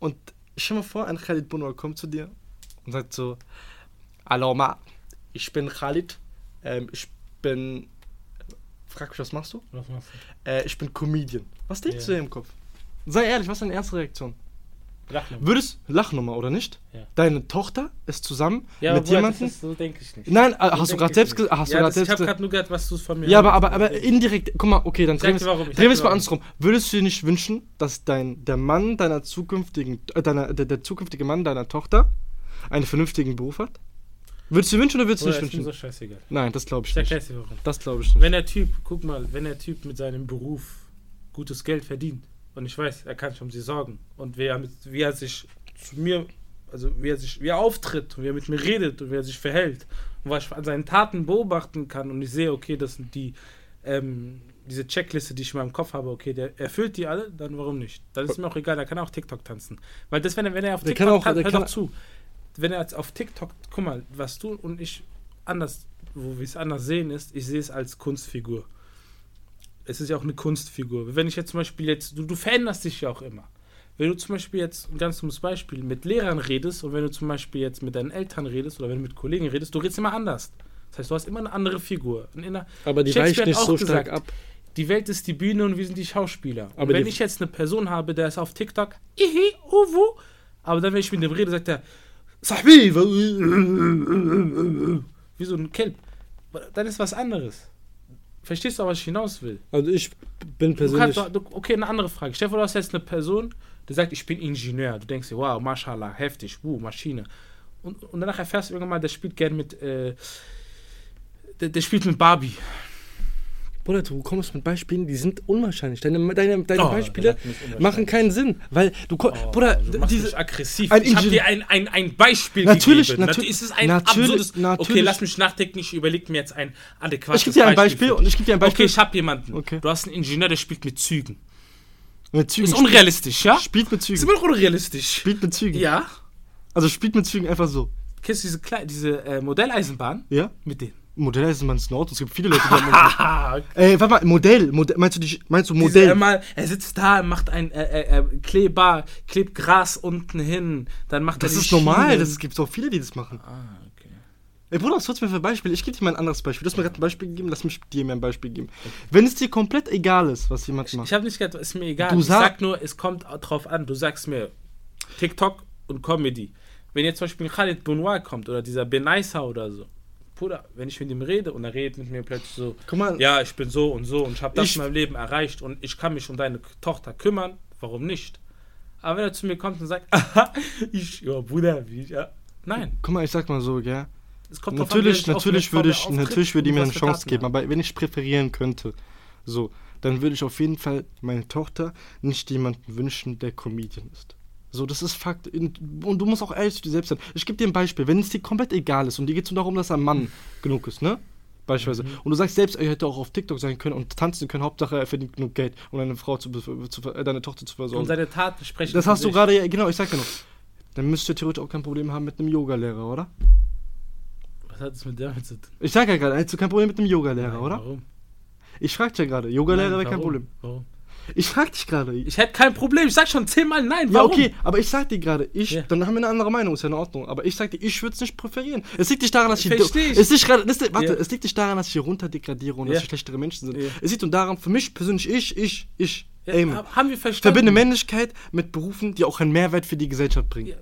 Und stell mal vor, ein Khalid Bunwar kommt zu dir und sagt so: Hallo Ma, ich bin Khalid, ähm, ich bin. Frag mich, was machst du? Was machst du? Äh, ich bin Comedian. Was denkst Ja. du dir im Kopf? Sei ehrlich, was ist deine erste Reaktion? Lachnummer. Würdest Lachnummer oder nicht? Ja. Deine Tochter ist zusammen Ja, mit jemandem. So denke ich nicht. Nein, äh, So hast du gerade selbst gesagt? Ja, gerade das, selbst Ich habe gerade nur gehört, was du von mir Ja, aber, aber, aber indirekt, guck mal, okay, dann drehen wir es mal andersrum. Würdest du dir nicht wünschen, dass dein, der Mann deiner zukünftigen, äh, deiner, der, der zukünftige Mann deiner Tochter einen vernünftigen Beruf hat? Würdest du wünschen oder würdest du nicht ist mir wünschen? so scheißegal. Nein, das glaube Ich ich nicht. Das glaube ich nicht. Wenn der Typ, guck mal, wenn der Typ mit seinem Beruf gutes Geld verdient und ich weiß, er kann sich um sie sorgen und wie er, mit, wie er sich zu mir, also wie er sich, wie er auftritt und wie er mit mir redet und wie er sich verhält und was ich an seinen Taten beobachten kann und ich sehe, okay, das sind die, ähm, diese Checkliste, die ich in meinem Kopf habe, okay, der erfüllt die alle, dann warum nicht? Dann ist mir auch egal, er kann auch TikTok tanzen. Weil das, wenn er, wenn er auf Der TikTok auch- tanzt, der hör kann- doch zu, wenn er jetzt auf TikTok, guck mal, was du und ich anders, wo wir es anders sehen, ist, ich sehe es als Kunstfigur. Es ist ja auch eine Kunstfigur. Wenn ich jetzt zum Beispiel jetzt, du, du veränderst dich ja auch immer. Wenn du zum Beispiel jetzt, ein ganz dummes Beispiel, mit Lehrern redest und wenn du zum Beispiel jetzt mit deinen Eltern redest oder wenn du mit Kollegen redest, du redest immer anders. Das heißt, du hast immer eine andere Figur. Ein inner- Aber die weicht nicht so stark gesagt, ab. Die Welt ist die Bühne und wir sind die Schauspieler. Und Aber wenn die- ich jetzt eine Person habe, der ist auf TikTok, ihi, uwu, aber dann, wenn ich mit dem rede, sagt er, Sahbi, wie so ein Kelb. Dann ist was anderes. Verstehst du, was ich hinaus will? Also ich bin Du kannst, du, okay, eine andere Frage. Stell dir vor, du hast jetzt eine Person, die sagt, ich bin Ingenieur. Du denkst dir, wow, mashallah, heftig, wuh, Maschine. Und, und danach erfährst du irgendwann mal, der spielt gern mit, äh, der, der spielt mit Barbie. Bruder, du kommst mit Beispielen, die sind unwahrscheinlich. Deine, deine, deine Oh, Beispiele ist machen keinen Sinn. Weil du, Oh, Bruder, du diese, aggressiv. ein ich habe dir ein, ein, ein Beispiel Natürlich, gegeben. natür- ist es ein natürlich, absurdes... Okay, natürlich. lass mich nachdenken. Ich überlege mir jetzt ein adäquates Ich geb dir ein Beispiel und ich geb dir ein Beispiel. Okay, ich habe jemanden. Okay. Du hast einen Ingenieur, der spielt mit Zügen. mit Zügen Ist unrealistisch, ja? Spielt mit Ist Zügen. immer noch unrealistisch. Spielt mit Zügen. Ja. Also spielt mit Zügen einfach so. Kennst du diese, Kle diese äh, Modelleisenbahn? Ja? Mit denen. Modell ist man ein Auto. Es gibt viele Leute, die haben Ah, Ey, warte mal, Modell. Modell meinst, du die, meinst du Diese, Modell? äh, mal, er sitzt da, macht ein äh, äh, äh, Kleber, klebt Gras unten hin, dann macht das er die ist normal. Schienen. Das gibt auch viele, die das machen. Ah, okay. Ey, Bruder, was sollst du mir für ein Beispiel? Ich gebe dir mal ein anderes Beispiel. Du hast mir gerade ein Beispiel gegeben, lass mich dir mir ein Beispiel geben. Wenn es dir komplett egal ist, was jemand macht. Ich habe nicht gesagt, ist mir egal. Du ich sag- sag nur, es kommt drauf an. Du sagst mir TikTok und Comedy. Wenn jetzt zum Beispiel Khalid Benoit kommt oder dieser Benaisa oder so, Bruder, wenn ich mit ihm rede und er redet mit mir plötzlich so, mal, ja, ich bin so und so und ich habe das Ich- in meinem Leben erreicht und ich kann mich um deine Tochter kümmern, warum nicht? Aber wenn er zu mir kommt und sagt, aha, ich, ja, Bruder, wie, ja. Nein, guck mal, ich sag mal so, gell. es kommt drauf an, Natürlich, natürlich würde ich, natürlich würde ich mir eine Chance Taten geben, hat. aber wenn ich präferieren könnte, so, dann würde ich auf jeden Fall meine Tochter nicht jemanden wünschen, der Comedian ist. So, das ist Fakt. Und du musst auch ehrlich zu dir selbst sein. Ich gebe dir ein Beispiel. Wenn es dir komplett egal ist und dir geht es nur darum, dass er ein Mann genug ist, ne? Beispielsweise. Mhm. Und du sagst selbst, er hätte auch auf TikTok sein können und tanzen können. Hauptsache, er verdient genug Geld, um deine Frau zu, zu äh, deine Tochter zu Und versorgen. seine Taten sprechen. Das hast du gerade, ja- genau, ich sag noch. Dann müsst ihr theoretisch auch kein Problem haben mit einem Yogalehrer, oder? Was hat das mit damit zu tun? Ich sag ja gerade, hättest du kein Problem mit einem Yogalehrer, oder? Warum? Ich frag dich ja gerade. Yoga-Lehrer wäre kein? Problem. Warum? Ich frag dich gerade. Ich hätte kein Problem. Ich sag schon zehnmal nein. Ja, Warum? okay, aber ich sag dir gerade, ich, Ja. dann haben wir eine andere Meinung, ist ja in Ordnung. Aber ich sag dir, ich würde es nicht präferieren. Es liegt nicht daran, dass ich. Versteh ich. Es liegt warte, Ja. es liegt nicht daran, dass ich hier runter degradiere und Ja. dass wir schlechtere Menschen sind. Ja. Es liegt nur daran, für mich persönlich, ich, ich, ich, Ja, hab- haben wir verstanden. Verbinde Männlichkeit mit Berufen, die auch einen Mehrwert für die Gesellschaft bringen. Ja,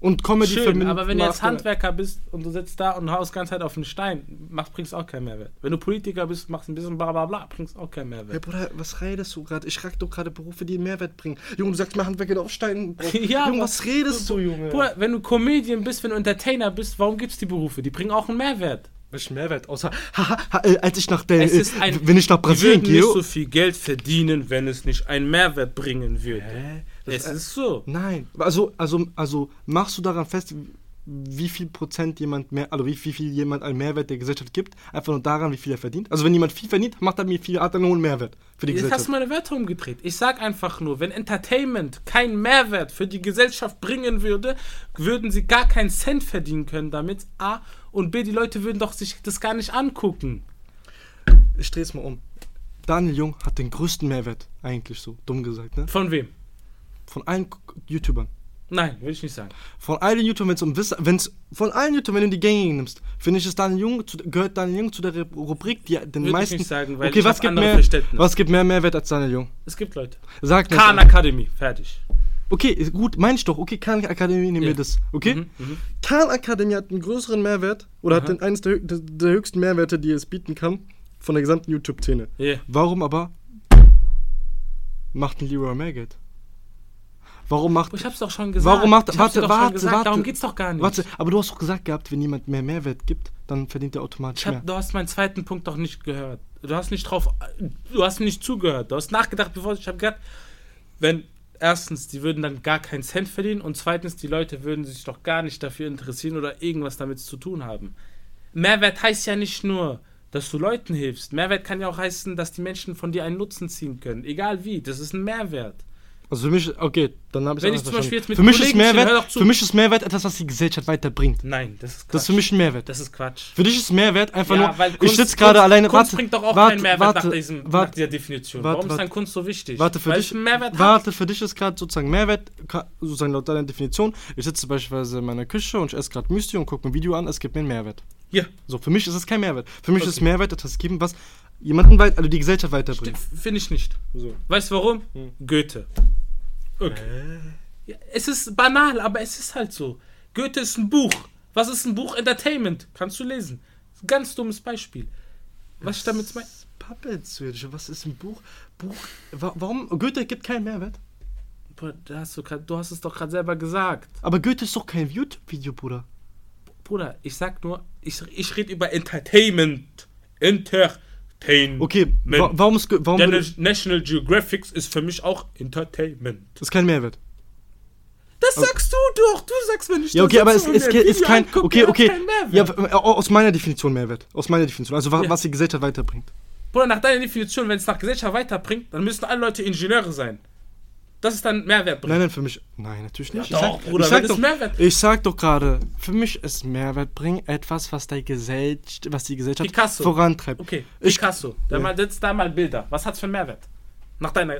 Und Comedy Schön, verbinden- aber wenn du jetzt Handwerker bist und du sitzt da und haust ganze Zeit auf den Stein, machst, bringst auch keinen Mehrwert. Wenn du Politiker bist, machst ein bisschen bla bla bla, bringst auch keinen Hey Mehrwert. Bruder, was redest du gerade? Ich frag doch gerade Berufe, die einen Mehrwert bringen. Junge, du sagst mir Handwerker auf Stein. Ja, Junge, was redest du, Junge? Bruder, wenn du Comedian bist, wenn du Entertainer bist, warum gibt's die Berufe? Die bringen auch einen Mehrwert. Welchen Mehrwert? Außer, haha, ha, äh, als ich nach der, ist ein, wenn ich nach Brasilien gehe. nicht so viel Geld verdienen, wenn es nicht einen Mehrwert bringen würde. Hä? Das Es ist- ist so. Nein, also, also, also machst du daran fest, wie viel Prozent jemand mehr, also wie, wie viel jemand einen Mehrwert der Gesellschaft gibt, einfach nur daran, wie viel er verdient. Also wenn jemand viel verdient, macht er mir viel, hat er einen hohen Mehrwert für die Jetzt hast Gesellschaft. du meine Wörter umgedreht. Ich sag einfach nur, wenn Entertainment keinen Mehrwert für die Gesellschaft bringen würde, würden sie gar keinen Cent verdienen können damit. A. Und B. Die Leute würden doch sich das gar nicht angucken. Ich drehe es mal um. Daniel Jung hat den größten Mehrwert, eigentlich so, dumm gesagt, ne? Von wem? Von allen YouTubern. Nein, will ich nicht sagen. Von allen YouTubern, wenn es um Wissen, wenn es von allen YouTubern, wenn du die gängigen nimmst, finde ich, ist Daniel Jung, zu, gehört Daniel Jung zu der Rubrik, die den ich meisten. nicht sagen, weil okay, ich was gibt mehr, was gibt mehr Mehrwert als Daniel Jung? Es gibt Leute. Sag. Khan Academy, fertig. Okay, gut, meine ich doch. Okay, Khan Akademie nehmen Ja. wir das. Okay? Mhm, mhm. Khan Akademie hat einen größeren Mehrwert oder hat Aha. den, eines der, der, der höchsten Mehrwerte, die es bieten kann, von der gesamten YouTube-Szene. Ja. Warum aber macht ein Leroy mehr Geld? Warum macht. Ich hab's doch schon gesagt. Warum macht. ich Warte, warte, gesagt. warte. Darum geht's doch gar nicht. Warte, aber du hast doch gesagt gehabt, wenn jemand mehr Mehrwert gibt, dann verdient er automatisch Ich mehr. hab, du hast meinen zweiten Punkt doch nicht gehört. Du hast nicht drauf, du hast nicht zugehört. Du hast nachgedacht, bevor ich habe gedacht, wenn erstens, die würden dann gar keinen Cent verdienen und zweitens, die Leute würden sich doch gar nicht dafür interessieren oder irgendwas damit zu tun haben. Mehrwert heißt ja nicht nur, dass du Leuten hilfst. Mehrwert kann ja auch heißen, dass die Menschen von dir einen Nutzen ziehen können. Egal wie, das ist ein Mehrwert. Also für mich, okay, dann habe ich Wenn ich zum Beispiel jetzt mit Für mich ist Kollegen Mehrwert, für mich ist Mehrwert etwas, was die Gesellschaft weiterbringt. Nein, das ist Quatsch. Das ist für mich ein Mehrwert. das ist Quatsch. Für dich ist Mehrwert einfach Ja, nur, weil ich Kunst- sitze gerade Kunst- alleine, Kunst warte, bringt doch auch warte, keinen Mehrwert warte, nach, diesem, nach warte, dieser Definition. warte, Warum ist dann Kunst so wichtig? Warte, für Weil dich, Mehrwert warte, für dich ist gerade sozusagen Mehrwert, sozusagen laut deiner Definition, ich sitze beispielsweise in meiner Küche und ich esse gerade Müsli und gucke mir ein Video an, es gibt mir einen Mehrwert. Ja, So, für mich ist es kein Mehrwert. Für mich Okay. ist Mehrwert etwas geben, was jemanden weit, also die Gesellschaft weiterbringt. finde ich nicht. So. Weißt du warum? Hm. Goethe. Okay. Ja, es ist banal, aber es ist halt so. Goethe ist ein Buch. Was ist ein Buch? Entertainment. Kannst du lesen. Ganz dummes Beispiel. Was ich damit meine? Puppets, was ist ein Buch? Buch, wa- warum, Goethe gibt keinen Mehrwert. Bruder, hast du, grad, du hast es doch gerade selber gesagt. Aber Goethe ist doch kein YouTube-Video, Bruder. Bruder, ich sag nur, ich, ich rede über Entertainment. Entertainment. Okay, wa warum ist, warum Der National Geographic ist für mich auch Entertainment. das ist kein Mehrwert. Das sagst du doch. Du sagst, wenn ich Ja, da okay, aber es und ist, kein. angucke, Okay, okay. keinen Ja, aus meiner Definition Mehrwert. Aus meiner Definition. Also, Ja. was die Gesellschaft weiterbringt. Bruder, nach deiner Definition, wenn es nach Gesellschaft weiterbringt, dann müssen alle Leute Ingenieure sein. Das ist dann Mehrwert. Nein, nein, für mich. Nein, natürlich nicht. Ja, doch, ich sag, Bruder, ich sag doch, Mehrwert. Ich sag doch gerade, für mich ist Mehrwert bringen etwas, was, der Gesellschaft, was die Gesellschaft Picasso. vorantreibt. Okay, Ich- Picasso. Da Ja. mal, setz da mal Bilder. Was hat's für einen Mehrwert? Nach deiner,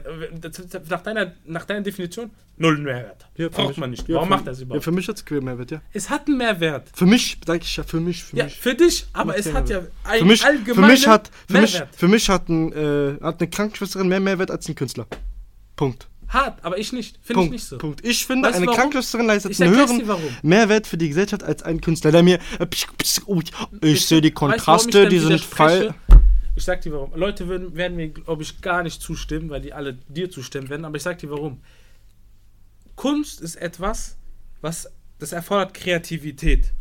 nach deiner, nach deiner Definition? Null Mehrwert. Ja, für Braucht mich- man nicht. ja, Warum für- macht er es Ja, überhaupt? für mich hat es queer Mehrwert, ja. es hat einen Mehrwert. Für mich, sag ich ja, für mich, für Ja, mich. für dich, aber es keinen hat ja einen Für mich, für allgemeinen mich hat, für mich, Mehrwert. für mich hat, ein, äh, hat eine Krankenschwesterin mehr Mehrwert als ein Künstler. Punkt. Hart, aber ich nicht. Finde ich nicht so. Punkt. Ich finde, Weißt eine warum? Krankenschwesterin leistet einen höheren. Mehrwert für die Gesellschaft als ein Künstler, der mir. äh, psch, psch, oh, Ich sehe die Kontraste, die sind frei. Ich sag dir warum. Leute würden, werden mir, glaube ich, gar nicht zustimmen, weil die alle dir zustimmen werden, aber ich sag dir warum. Kunst ist etwas, was das erfordert Kreativität.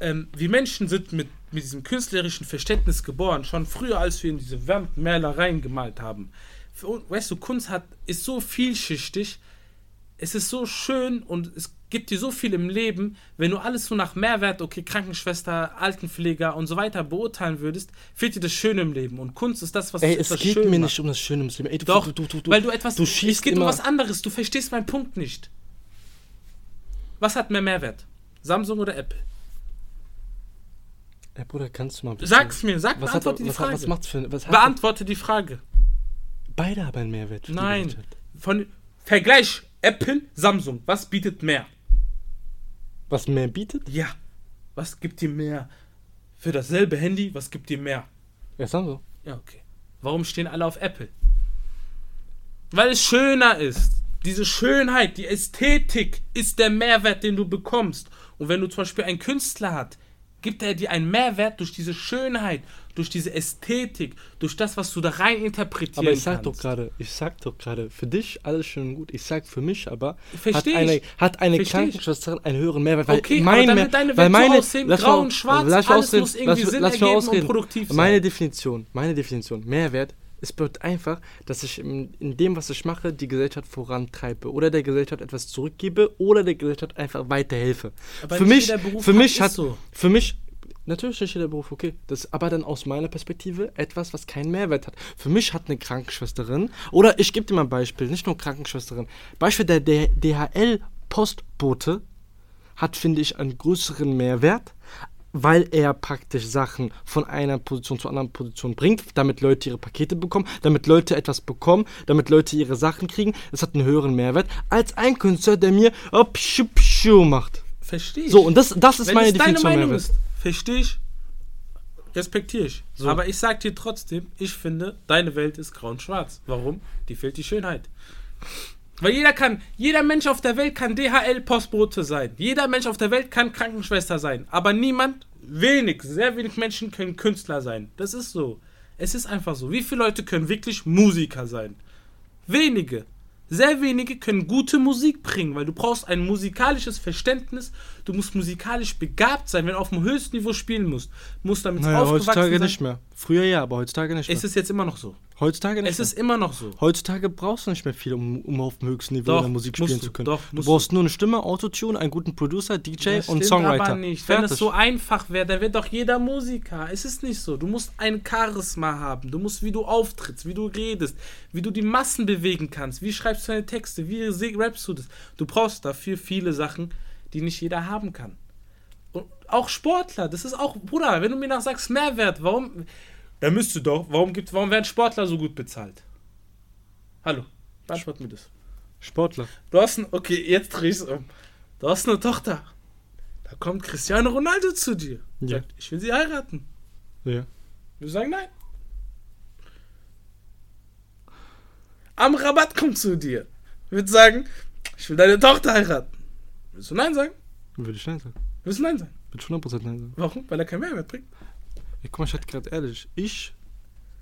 Ähm, wir Menschen sind mit, mit diesem künstlerischen Verständnis geboren, schon früher, als wir in diese Wandmalereien gemalt haben. Für, weißt du, Kunst hat, ist so vielschichtig, es ist so schön und es gibt dir so viel im Leben, wenn du alles so nach Mehrwert, okay, Krankenschwester, Altenpfleger und so weiter beurteilen würdest, fehlt dir das Schöne im Leben. Und Kunst ist das, was Ey, es geht mir macht. nicht um das Schöne im Leben. Ey, du, Doch, du, du, weil du etwas, du schießt es geht immer. um was anderes, du verstehst meinen Punkt nicht. Was hat mehr Mehrwert? Samsung oder Apple? Ey, Bruder, kannst du mal. bitte- Sag's mir, sag, was hat, beantworte die was, hat- Frage. was macht's für. Was hat, Beantworte die Frage. Beide haben einen Mehrwert. Nein. Gesellschaft. Von Vergleich Apple, Samsung. Was bietet mehr? Was mehr bietet? Ja. Was gibt dir mehr? Für dasselbe Handy, was gibt dir mehr? Ja, Samsung. Ja, okay. Warum stehen alle auf Apple? Weil es schöner ist. Diese Schönheit, die Ästhetik ist der Mehrwert, den du bekommst. Und wenn du zum Beispiel einen Künstler hast, gibt er dir einen Mehrwert durch diese Schönheit, durch diese Ästhetik, durch das, was du da rein interpretieren Aber ich sag kannst. doch gerade, ich sag doch gerade, für dich alles schön und gut. Ich sag für mich aber, hat eine, hat eine. Krankenschwesterin einen höheren Mehrwert. Weil Okay, mein aber wird deine weil meine, aussehen, lass grau und schwarz, lass alles ausreden, muss irgendwie lass- Sinn lass ergeben und produktiv sein. Meine Definition, meine Definition, Mehrwert, es bedeutet einfach, dass ich in, in dem, was ich mache, die Gesellschaft vorantreibe oder der Gesellschaft etwas zurückgebe oder der Gesellschaft einfach weiterhelfe. Aber für mich, für hat- mich hat, so. für mich, natürlich nicht jeder Beruf, okay, das ist aber dann aus meiner Perspektive etwas, was keinen Mehrwert hat. Für mich hat eine Krankenschwesterin, oder ich gebe dir mal ein Beispiel, nicht nur Krankenschwesterin, Beispiel der, der DHL-Postbote hat, finde ich, einen größeren Mehrwert, weil er praktisch Sachen von einer Position zur anderen Position bringt, damit Leute ihre Pakete bekommen, damit Leute etwas bekommen, damit Leute ihre Sachen kriegen. Das hat einen höheren Mehrwert als ein Künstler, der mir oh, pschu, pschu macht. Verstehe ich. So, und das, das ist Wenn meine es deine Definition Meinung Mehrwert. ist, verstehe ich, respektiere ich. So. Aber ich sag dir trotzdem, ich finde, deine Welt ist grau und schwarz. Warum? Die fehlt die Schönheit. Weil jeder kann, jeder Mensch auf der Welt kann DHL-Postbote sein. Jeder Mensch auf der Welt kann Krankenschwester sein. Aber niemand, wenig, sehr wenig Menschen können Künstler sein. Das ist so. Es ist einfach so. Wie viele Leute können wirklich Musiker sein? Wenige. Sehr wenige können gute Musik bringen, weil du brauchst ein musikalisches Verständnis. Du musst musikalisch begabt sein, wenn du auf dem höchsten Niveau spielen musst. Musst damit Naja, aufgewachsen heutzutage sein. nicht mehr. Früher ja, aber heutzutage nicht mehr. Es ist jetzt immer noch so. heutzutage nicht Es mehr. ist immer noch so. Heutzutage brauchst du nicht mehr viel, um, um auf dem höchsten Niveau Doch, der Musik spielen du, zu können. doch, du brauchst nur eine Stimme, Autotune, einen guten Producer, DJ Das und Songwriter. aber nicht. Wenn es so einfach wäre, dann wäre doch jeder Musiker. Es ist nicht so. Du musst ein Charisma haben. Du musst, wie du auftrittst, wie du redest, wie du die Massen bewegen kannst, wie schreibst du deine Texte, wie rappst du das. Du brauchst dafür viele Sachen, die nicht jeder haben kann. Und auch Sportler, das ist auch, Bruder, wenn du mir nach sagst, Mehrwert, warum, da müsste doch, warum gibt, warum werden Sportler so gut bezahlt? Hallo, beantwort mir das. Sportler. Du hast ein, okay, jetzt dreh ich's um. Du hast eine Tochter. Da kommt Cristiano Ronaldo zu dir. Ja. Sagt, ich will sie heiraten. Ja. Wir sagen nein. Am Rabatt kommt zu dir. Wird sagen, ich will deine Tochter heiraten. Willst du nein sagen? Würde ich nein sagen. Willst du nein sagen? Würde ich 100% nein sagen. Warum? Weil er keinen Mehrwert bringt. Ja, guck mal, ich hatte gerade ehrlich, ich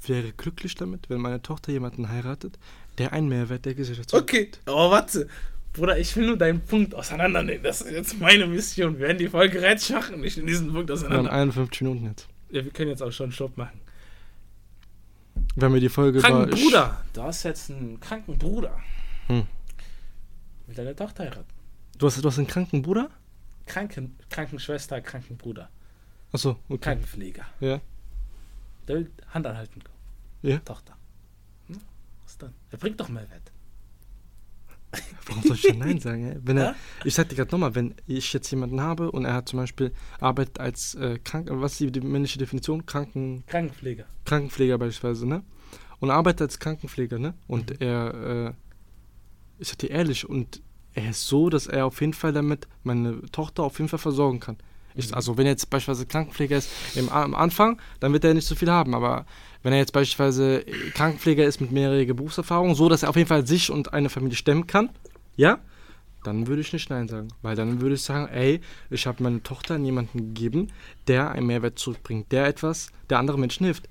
wäre glücklich damit, wenn meine Tochter jemanden heiratet, der einen Mehrwert der Gesellschaft Okay, aber warte. Bruder, ich will nur deinen Punkt auseinandernehmen. Das ist jetzt meine Mission. Wir werden die Folge reich machen, nicht in diesen Punkt Wir haben auseinander. 51 Minuten jetzt. Ja, wir können jetzt auch schon Stopp machen. Wenn wir die Folge Kranken Bruder. Du hast jetzt einen kranken Bruder. Hm. Will deine Tochter heiraten. Du hast, du hast einen kranken Bruder? Kranken, Krankenschwester, Krankenbruder. Achso, okay. Krankenpfleger. Ja. Der will Hand anhalten. Ja. Tochter. Hm? Was dann? Er bringt doch Mehrwert. Warum soll ich denn Nein sagen? ey? Wenn er, Ja? ich sag dir gerade nochmal, wenn ich jetzt jemanden habe und er hat zum Beispiel arbeitet als äh, Krank, was ist die, männliche Definition? Kranken, Krankenpfleger. Krankenpfleger beispielsweise, ne? Und arbeitet als Krankenpfleger, ne? Und er, äh, ich sag dir ehrlich, und er ist so, dass er auf jeden Fall damit meine Tochter auf jeden Fall versorgen kann. Ich, also wenn er jetzt beispielsweise Krankenpfleger ist im, am Anfang, dann wird er nicht so viel haben. Aber wenn er jetzt beispielsweise Krankenpfleger ist mit mehrjähriger Berufserfahrung, so dass er auf jeden Fall sich und eine Familie stemmen kann, ja, dann würde ich nicht Nein sagen. Weil dann würde ich sagen, ey, ich habe meine Tochter an jemanden gegeben, der einen Mehrwert zurückbringt, der etwas, der anderen Menschen hilft.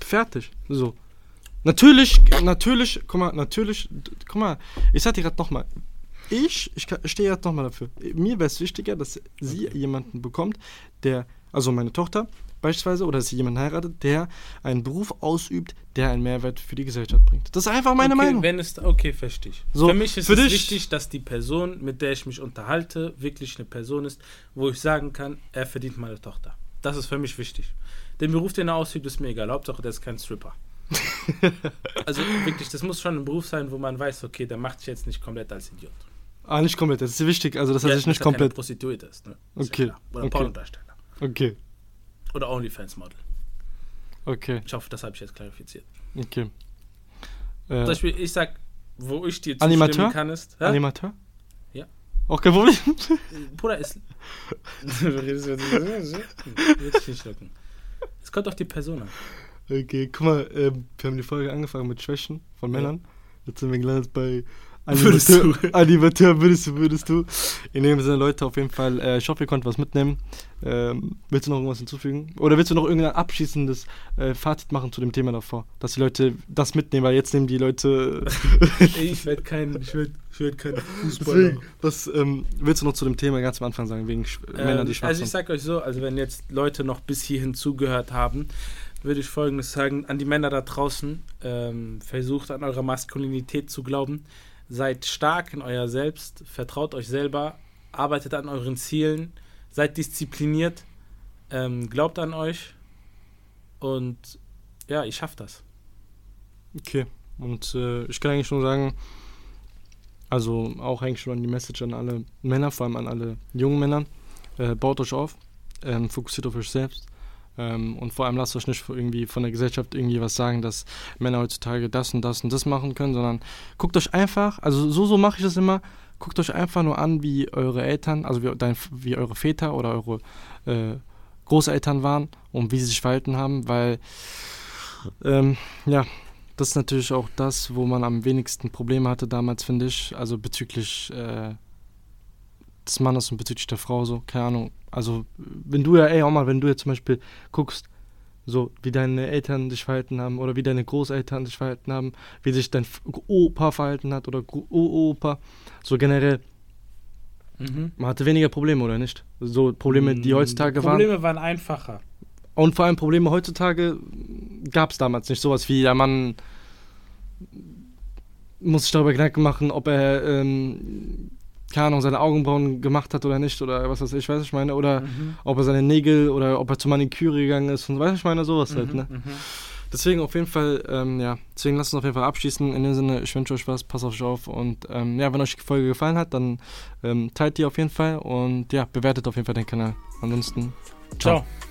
Fertig. So. Natürlich, natürlich, guck mal, natürlich, guck mal, ich sag dir gerade nochmal, ich, ich stehe jetzt nochmal dafür. Mir wäre es wichtiger, dass sie jemanden bekommt, der, also meine Tochter beispielsweise, oder dass sie jemanden heiratet, der einen Beruf ausübt, der einen Mehrwert für die Gesellschaft bringt. Das ist einfach meine okay, Meinung. Wenn es, okay, verstehe ich. So, für mich ist für es wichtig, dass die Person, mit der ich mich unterhalte, wirklich eine Person ist, wo ich sagen kann, er verdient meine Tochter. Das ist für mich wichtig. Den Beruf, den er ausübt, ist mir egal. Hauptsache, der ist kein Stripper. also wirklich, das muss schon ein Beruf sein, wo man weiß, okay, der macht sich jetzt nicht komplett als Idiot. Ah, nicht komplett, das ist wichtig, also dass er Ja, sich nicht komplett. Prostituierte ist. Ne? Ist ja Okay, klar. Oder okay. Pornodarsteller. Okay. Oder OnlyFans-Model. Okay. Ich hoffe, das habe ich jetzt klarifiziert. Okay. Zum Äh, Beispiel, ich sag, wo ich dir Animateur? zustimmen kann, ist. Hä? Animateur? Ja. Auch kein Problem. Bruder, ist. Dich nicht schlucken. Es kommt auf die Person an. Okay, guck mal, ähm, wir haben die Folge angefangen mit Schwächen von Ja. Männern. Jetzt sind wir gelandet bei Würdest Animateur. du. Animateur, würdest du, würdest du. In dem Sinne, Leute, auf jeden Fall, äh, ich hoffe, ihr konntet was mitnehmen. Ähm, willst du noch irgendwas hinzufügen? Oder willst du noch irgendein abschließendes äh, Fazit machen zu dem Thema davor? Dass die Leute das mitnehmen, weil jetzt nehmen die Leute. Ich werde kein, ich werd, ich werd kein Fußballer. Deswegen, was ähm, willst du noch zu dem Thema ganz am Anfang sagen, wegen Sch Männern, die Ähm, schwach also ich sag euch so, also wenn jetzt Leute noch bis hierhin zugehört haben, würde ich folgendes sagen, an die Männer da draußen, ähm, versucht an eure Maskulinität zu glauben, seid stark in euer Selbst, vertraut euch selber, arbeitet an euren Zielen, seid diszipliniert, ähm, glaubt an euch und ja, ich schaff das. Okay, und äh, ich kann eigentlich nur sagen, also auch eigentlich schon an die Message an alle Männer, vor allem an alle jungen Männer, äh, baut euch auf, ähm, fokussiert auf euch selbst ähm, und vor allem lasst euch nicht irgendwie von der Gesellschaft irgendwie was sagen, dass Männer heutzutage das und das und das machen können, sondern guckt euch einfach, also so, so mache ich das immer, guckt euch einfach nur an, wie eure Eltern, also wie, dein, wie eure Väter oder eure äh, Großeltern waren und wie sie sich verhalten haben, weil ähm, ja, das ist natürlich auch das, wo man am wenigsten Probleme hatte damals, finde ich. Also bezüglich äh, des Mannes und bezüglich der Frau, so, keine Ahnung. Also, wenn du ja, ey, auch mal, wenn du jetzt zum Beispiel guckst, so wie deine Eltern sich verhalten haben oder wie deine Großeltern sich verhalten haben, wie sich dein Opa verhalten hat oder Opa, so generell, Mhm. man hatte weniger Probleme, oder nicht? So Probleme, die heutzutage waren. Probleme waren einfacher. Und vor allem Probleme heutzutage gab es damals nicht. Sowas wie, der Mann muss sich darüber Gedanken machen, ob er, ähm, keine Ahnung, seine Augenbrauen gemacht hat oder nicht, oder was weiß ich, weiß ich meine, oder Mhm. ob er seine Nägel oder ob er zur Maniküre gegangen ist und weiß ich meine, sowas halt, Mhm, ne? mhm. Deswegen auf jeden Fall, ähm, ja, deswegen lasst uns auf jeden Fall abschließen. In dem Sinne, ich wünsche euch was, passt auf euch auf und ähm, ja, wenn euch die Folge gefallen hat, dann ähm, teilt die auf jeden Fall und ja, bewertet auf jeden Fall den Kanal. Ansonsten, ciao. Ciao.